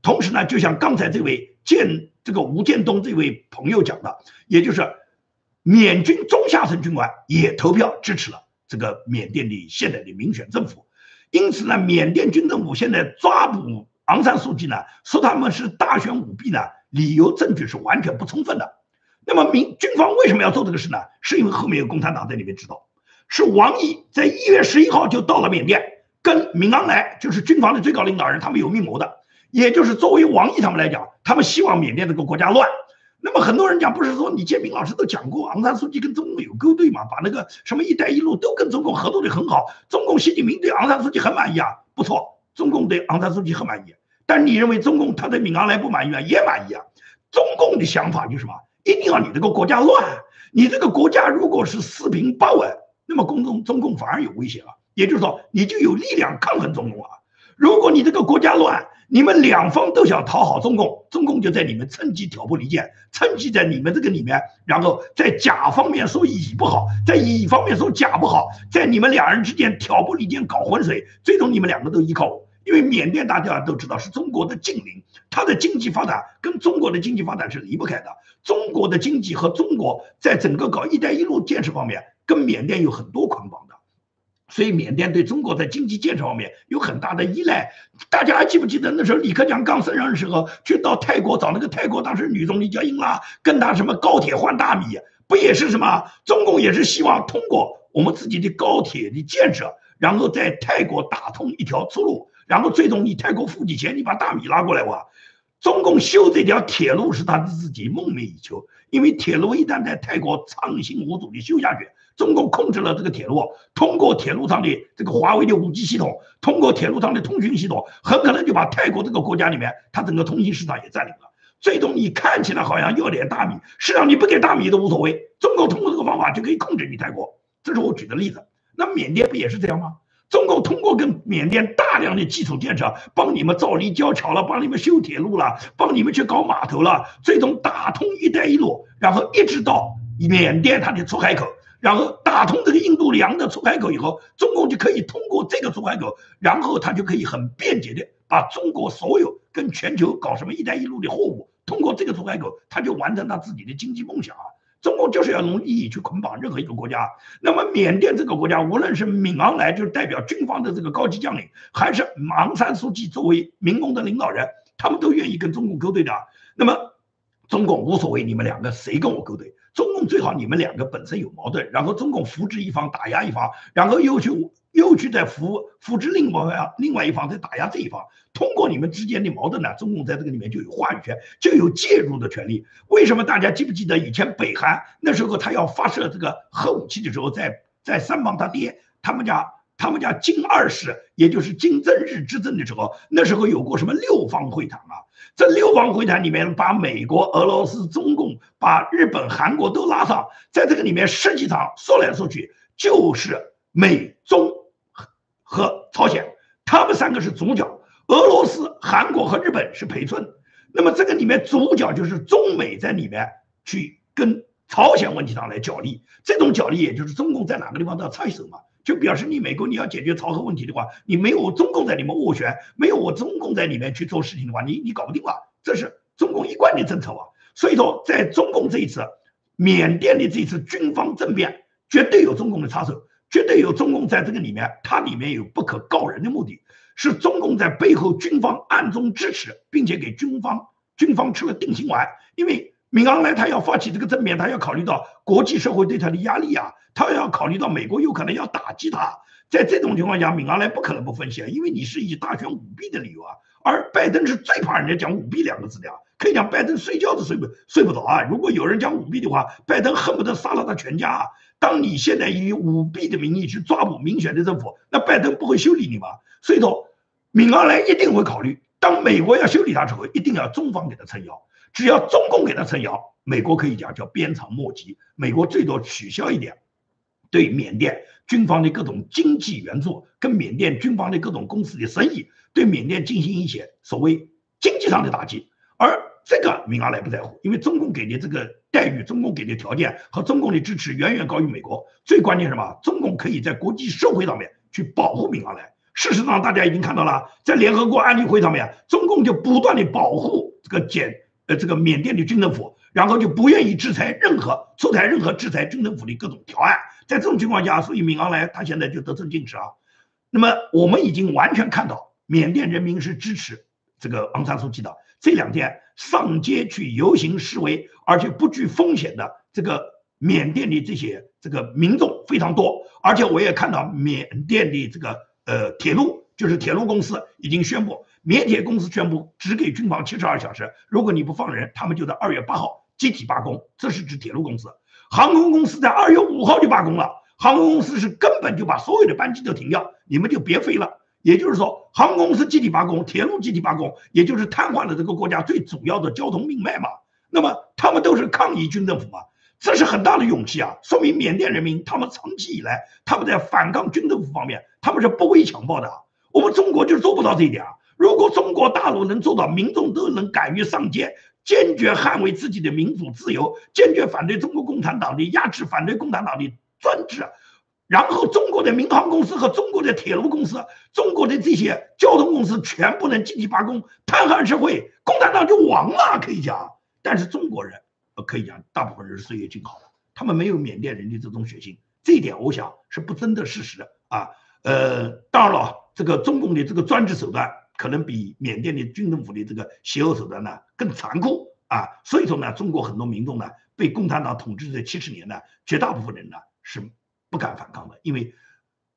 同时呢，就像刚才这位建这个吴建东这位朋友讲的，也就是缅军中下层军官也投票支持了这个缅甸的现在的民选政府。因此呢，缅甸军政府现在抓捕昂山素季呢，说他们是大选舞弊呢，理由证据是完全不充分的。那么民军方为什么要做这个事呢？是因为后面有共产党在里面指导。是王毅在一月十一号就到了缅甸，跟敏昂莱就是军方的最高领导人，他们有密谋的。也就是作为王毅他们来讲，他们希望缅甸这个国家乱。那么很多人讲，不是说你建明老师都讲过，昂山素季跟中共有勾兑嘛，把那个什么“一带一路”都跟中共合作的很好。中共习近平对昂山素季很满意啊，不错，中共对昂山素季很满意。但你认为中共他对敏昂莱不满意啊？也满意啊。中共的想法就是什么？一定要你这个国家乱，你这个国家如果是四平八稳，那么中共中共反而有危险了。也就是说，你就有力量抗衡中共啊。如果你这个国家乱，你们两方都想讨好中共，中共就在你们趁机挑拨离间，趁机在你们这个里面，然后在甲方面说乙不好，在乙方面说甲不好，在你们两人之间挑拨离间，搞浑水，最终你们两个都依靠我。因为缅甸大家都知道是中国的近邻，它的经济发展跟中国的经济发展是离不开的。中国的经济和中国在整个搞“一带一路”建设方面，跟缅甸有很多捆绑。所以缅甸对中国在经济建设方面有很大的依赖。大家还记不记得那时候李克强刚上任的时候，去到泰国找那个泰国当时女总理叫英拉，跟他什么高铁换大米，不也是什么？中共也是希望通过我们自己的高铁的建设，然后在泰国打通一条出路，然后最终你泰国付你钱，你把大米拉过来哇。中共修这条铁路是他自己梦寐以求，因为铁路一旦在泰国畅行无阻的修下去。中共控制了这个铁路，通过铁路上的这个华为的五 G 系统，通过铁路上的通讯系统，很可能就把泰国这个国家里面，它整个通信市场也占领了。最终你看起来好像要点大米，实际上你不给大米都无所谓。中共通过这个方法就可以控制你泰国，这是我举的例子。那缅甸不也是这样吗？中共通过跟缅甸大量的基础建设，帮你们造立交桥了，帮你们修铁路了，帮你们去搞码头了，最终打通“一带一路”，然后一直到缅甸它的出海口。然后打通这个印度洋的出海口以后，中共就可以通过这个出海口，然后他就可以很便捷的把中国所有跟全球搞什么“一带一路”的货物，通过这个出海口，他就完成他自己的经济梦想啊！中共就是要用利益去捆绑任何一个国家。那么缅甸这个国家，无论是敏昂莱就是代表军方的这个高级将领，还是昂山素季作为民工的领导人，他们都愿意跟中共勾兑的。那么中共无所谓，你们两个谁跟我勾兑？中共最好你们两个本身有矛盾，然后中共扶植一方打压一方，然后又去又去再扶扶植另外另外一方再打压这一方，通过你们之间的矛盾呢，中共在这个里面就有话语权，就有介入的权利。为什么大家记不记得以前北韩那时候他要发射这个核武器的时候，在在三帮他爹他们家。他们家金二世，也就是金正日执政的时候，那时候有过什么六方会谈啊？这六方会谈里面，把美国、俄罗斯、中共、把日本、韩国都拉上，在这个里面，实际上说来说去就是美中和朝鲜，他们三个是主角，俄罗斯、韩国和日本是陪衬。那么这个里面主角就是中美在里面去跟朝鲜问题上来角力，这种角力也就是中共在哪个地方都要插一手嘛。就表示你美国你要解决朝核问题的话，你没有中共在里面斡旋，没有我中共在里面去做事情的话，你你搞不定了。这是中共一贯的政策啊。所以说，在中共这一次缅甸的这一次军方政变，绝对有中共的插手，绝对有中共在这个里面，它里面有不可告人的目的，是中共在背后军方暗中支持，并且给军方军方吃了定心丸。因为闵昂莱他要发起这个政变，他要考虑到国际社会对他的压力啊，他要考虑到美国有可能要打击他。在这种情况下，闵昂莱不可能不分析啊，因为你是以大选舞弊的理由啊，而拜登是最怕人家讲舞弊两个字的啊，可以讲拜登睡觉都睡不睡不着啊。如果有人讲舞弊的话，拜登恨不得杀了他全家啊。当你现在以舞弊的名义去抓捕民选的政府，那拜登不会修理你吗？所以说，闵昂莱一定会考虑，当美国要修理他时候，一定要中方给他撑腰。只要中共给他撑腰，美国可以讲叫鞭长莫及。美国最多取消一点对缅甸军方的各种经济援助，跟缅甸军方的各种公司的生意，对缅甸进行一些所谓经济上的打击。而这个闵阿莱不在乎，因为中共给的这个待遇、中共给的条件和中共的支持远远高于美国。最关键什么？中共可以在国际社会上面去保护闵阿莱。事实上，大家已经看到了，在联合国安理会上面，中共就不断的保护这个简。呃，这个缅甸的军政府，然后就不愿意制裁任何出台任何制裁军政府的各种条案，在这种情况下，所以闵昂莱他现在就得寸进尺啊。那么我们已经完全看到，缅甸人民是支持这个昂山素季的。这两天上街去游行示威，而且不惧风险的这个缅甸的这些这个民众非常多，而且我也看到缅甸的这个呃铁路，就是铁路公司已经宣布。缅铁公司宣布只给军方七十二小时，如果你不放人，他们就在二月八号集体罢工。这是指铁路公司，航空公司在二月五号就罢工了。航空公司是根本就把所有的班机都停掉，你们就别飞了。也就是说，航空公司集体罢工，铁路集体罢工，也就是瘫痪了这个国家最主要的交通命脉嘛。那么他们都是抗议军政府嘛，这是很大的勇气啊，说明缅甸人民他们长期以来他们在反抗军政府方面他们是不畏强暴的。我们中国就是做不到这一点啊。如果中国大陆能做到民众都能敢于上街，坚决捍卫自己的民主自由，坚决反对中国共产党的压制，反对共产党的专制，然后中国的民航公司和中国的铁路公司、中国的这些交通公司全部能集体罢工，瘫痪社会，共产党就亡了，可以讲。但是中国人，可以讲，大部分人岁月静好，他们没有缅甸人的这种血性，这一点我想是不争的事实啊。呃，当然了，这个中共的这个专制手段。可能比缅甸的军政府的这个邪恶手段呢更残酷啊！所以说呢，中国很多民众呢被共产党统治这七十年呢，绝大部分人呢是不敢反抗的，因为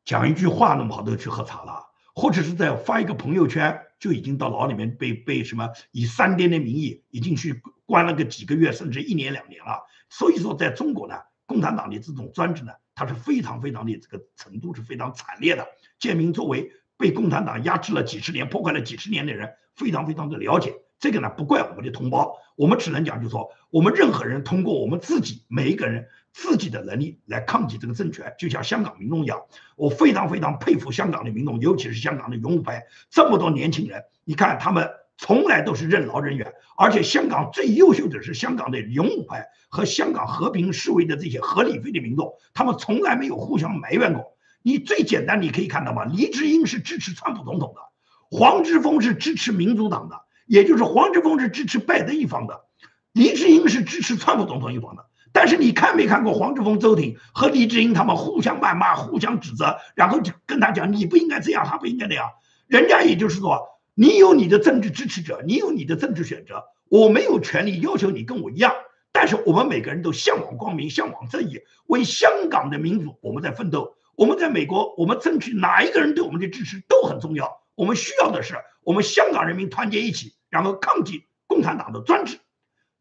讲一句话那么好都去喝茶了，或者是在发一个朋友圈就已经到牢里面被被什么以三颠的名义已经去关了个几个月甚至一年两年了。所以说，在中国呢，共产党的这种专制呢，它是非常非常的这个程度是非常惨烈的。建民作为。被共产党压制了几十年、破坏了几十年的人，非常非常的了解这个呢。不怪我们的同胞，我们只能讲，就说，我们任何人通过我们自己每一个人自己的能力来抗击这个政权，就像香港民众一样。我非常非常佩服香港的民众，尤其是香港的勇武派，这么多年轻人，你看他们从来都是任劳任怨，而且香港最优秀的是香港的勇武派和香港和平示威的这些合理非的民众，他们从来没有互相埋怨过。你最简单，你可以看到吗？黎智英是支持川普总统的，黄之锋是支持民主党的，也就是黄之锋是支持拜登一方的，黎智英是支持川普总统一方的。但是你看没看过黄之锋、周庭和黎智英他们互相谩骂、互相指责，然后就跟他讲你不应该这样，他不应该那样。人家也就是说，你有你的政治支持者，你有你的政治选择，我没有权利要求你跟我一样。但是我们每个人都向往光明，向往正义，为香港的民主，我们在奋斗。我们在美国，我们争取哪一个人对我们的支持都很重要。我们需要的是我们香港人民团结一起，然后抗击共产党的专制。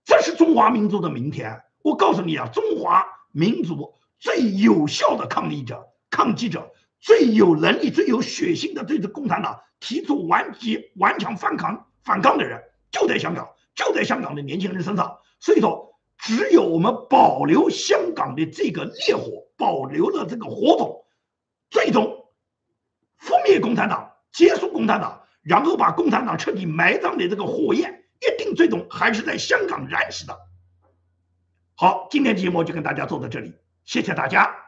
这是中华民族的明天。我告诉你啊，中华民族最有效的抗议者、抗击者，最有能力、最有血性的对着共产党提出顽疾、顽强反抗、反抗的人，就在香港，就在香港的年轻人身上。所以说，只有我们保留香港的这个烈火，保留了这个火种。最终覆灭共产党，结束共产党，然后把共产党彻底埋葬的这个火焰，一定最终还是在香港燃起的。好，今天节目就跟大家做到这里，谢谢大家。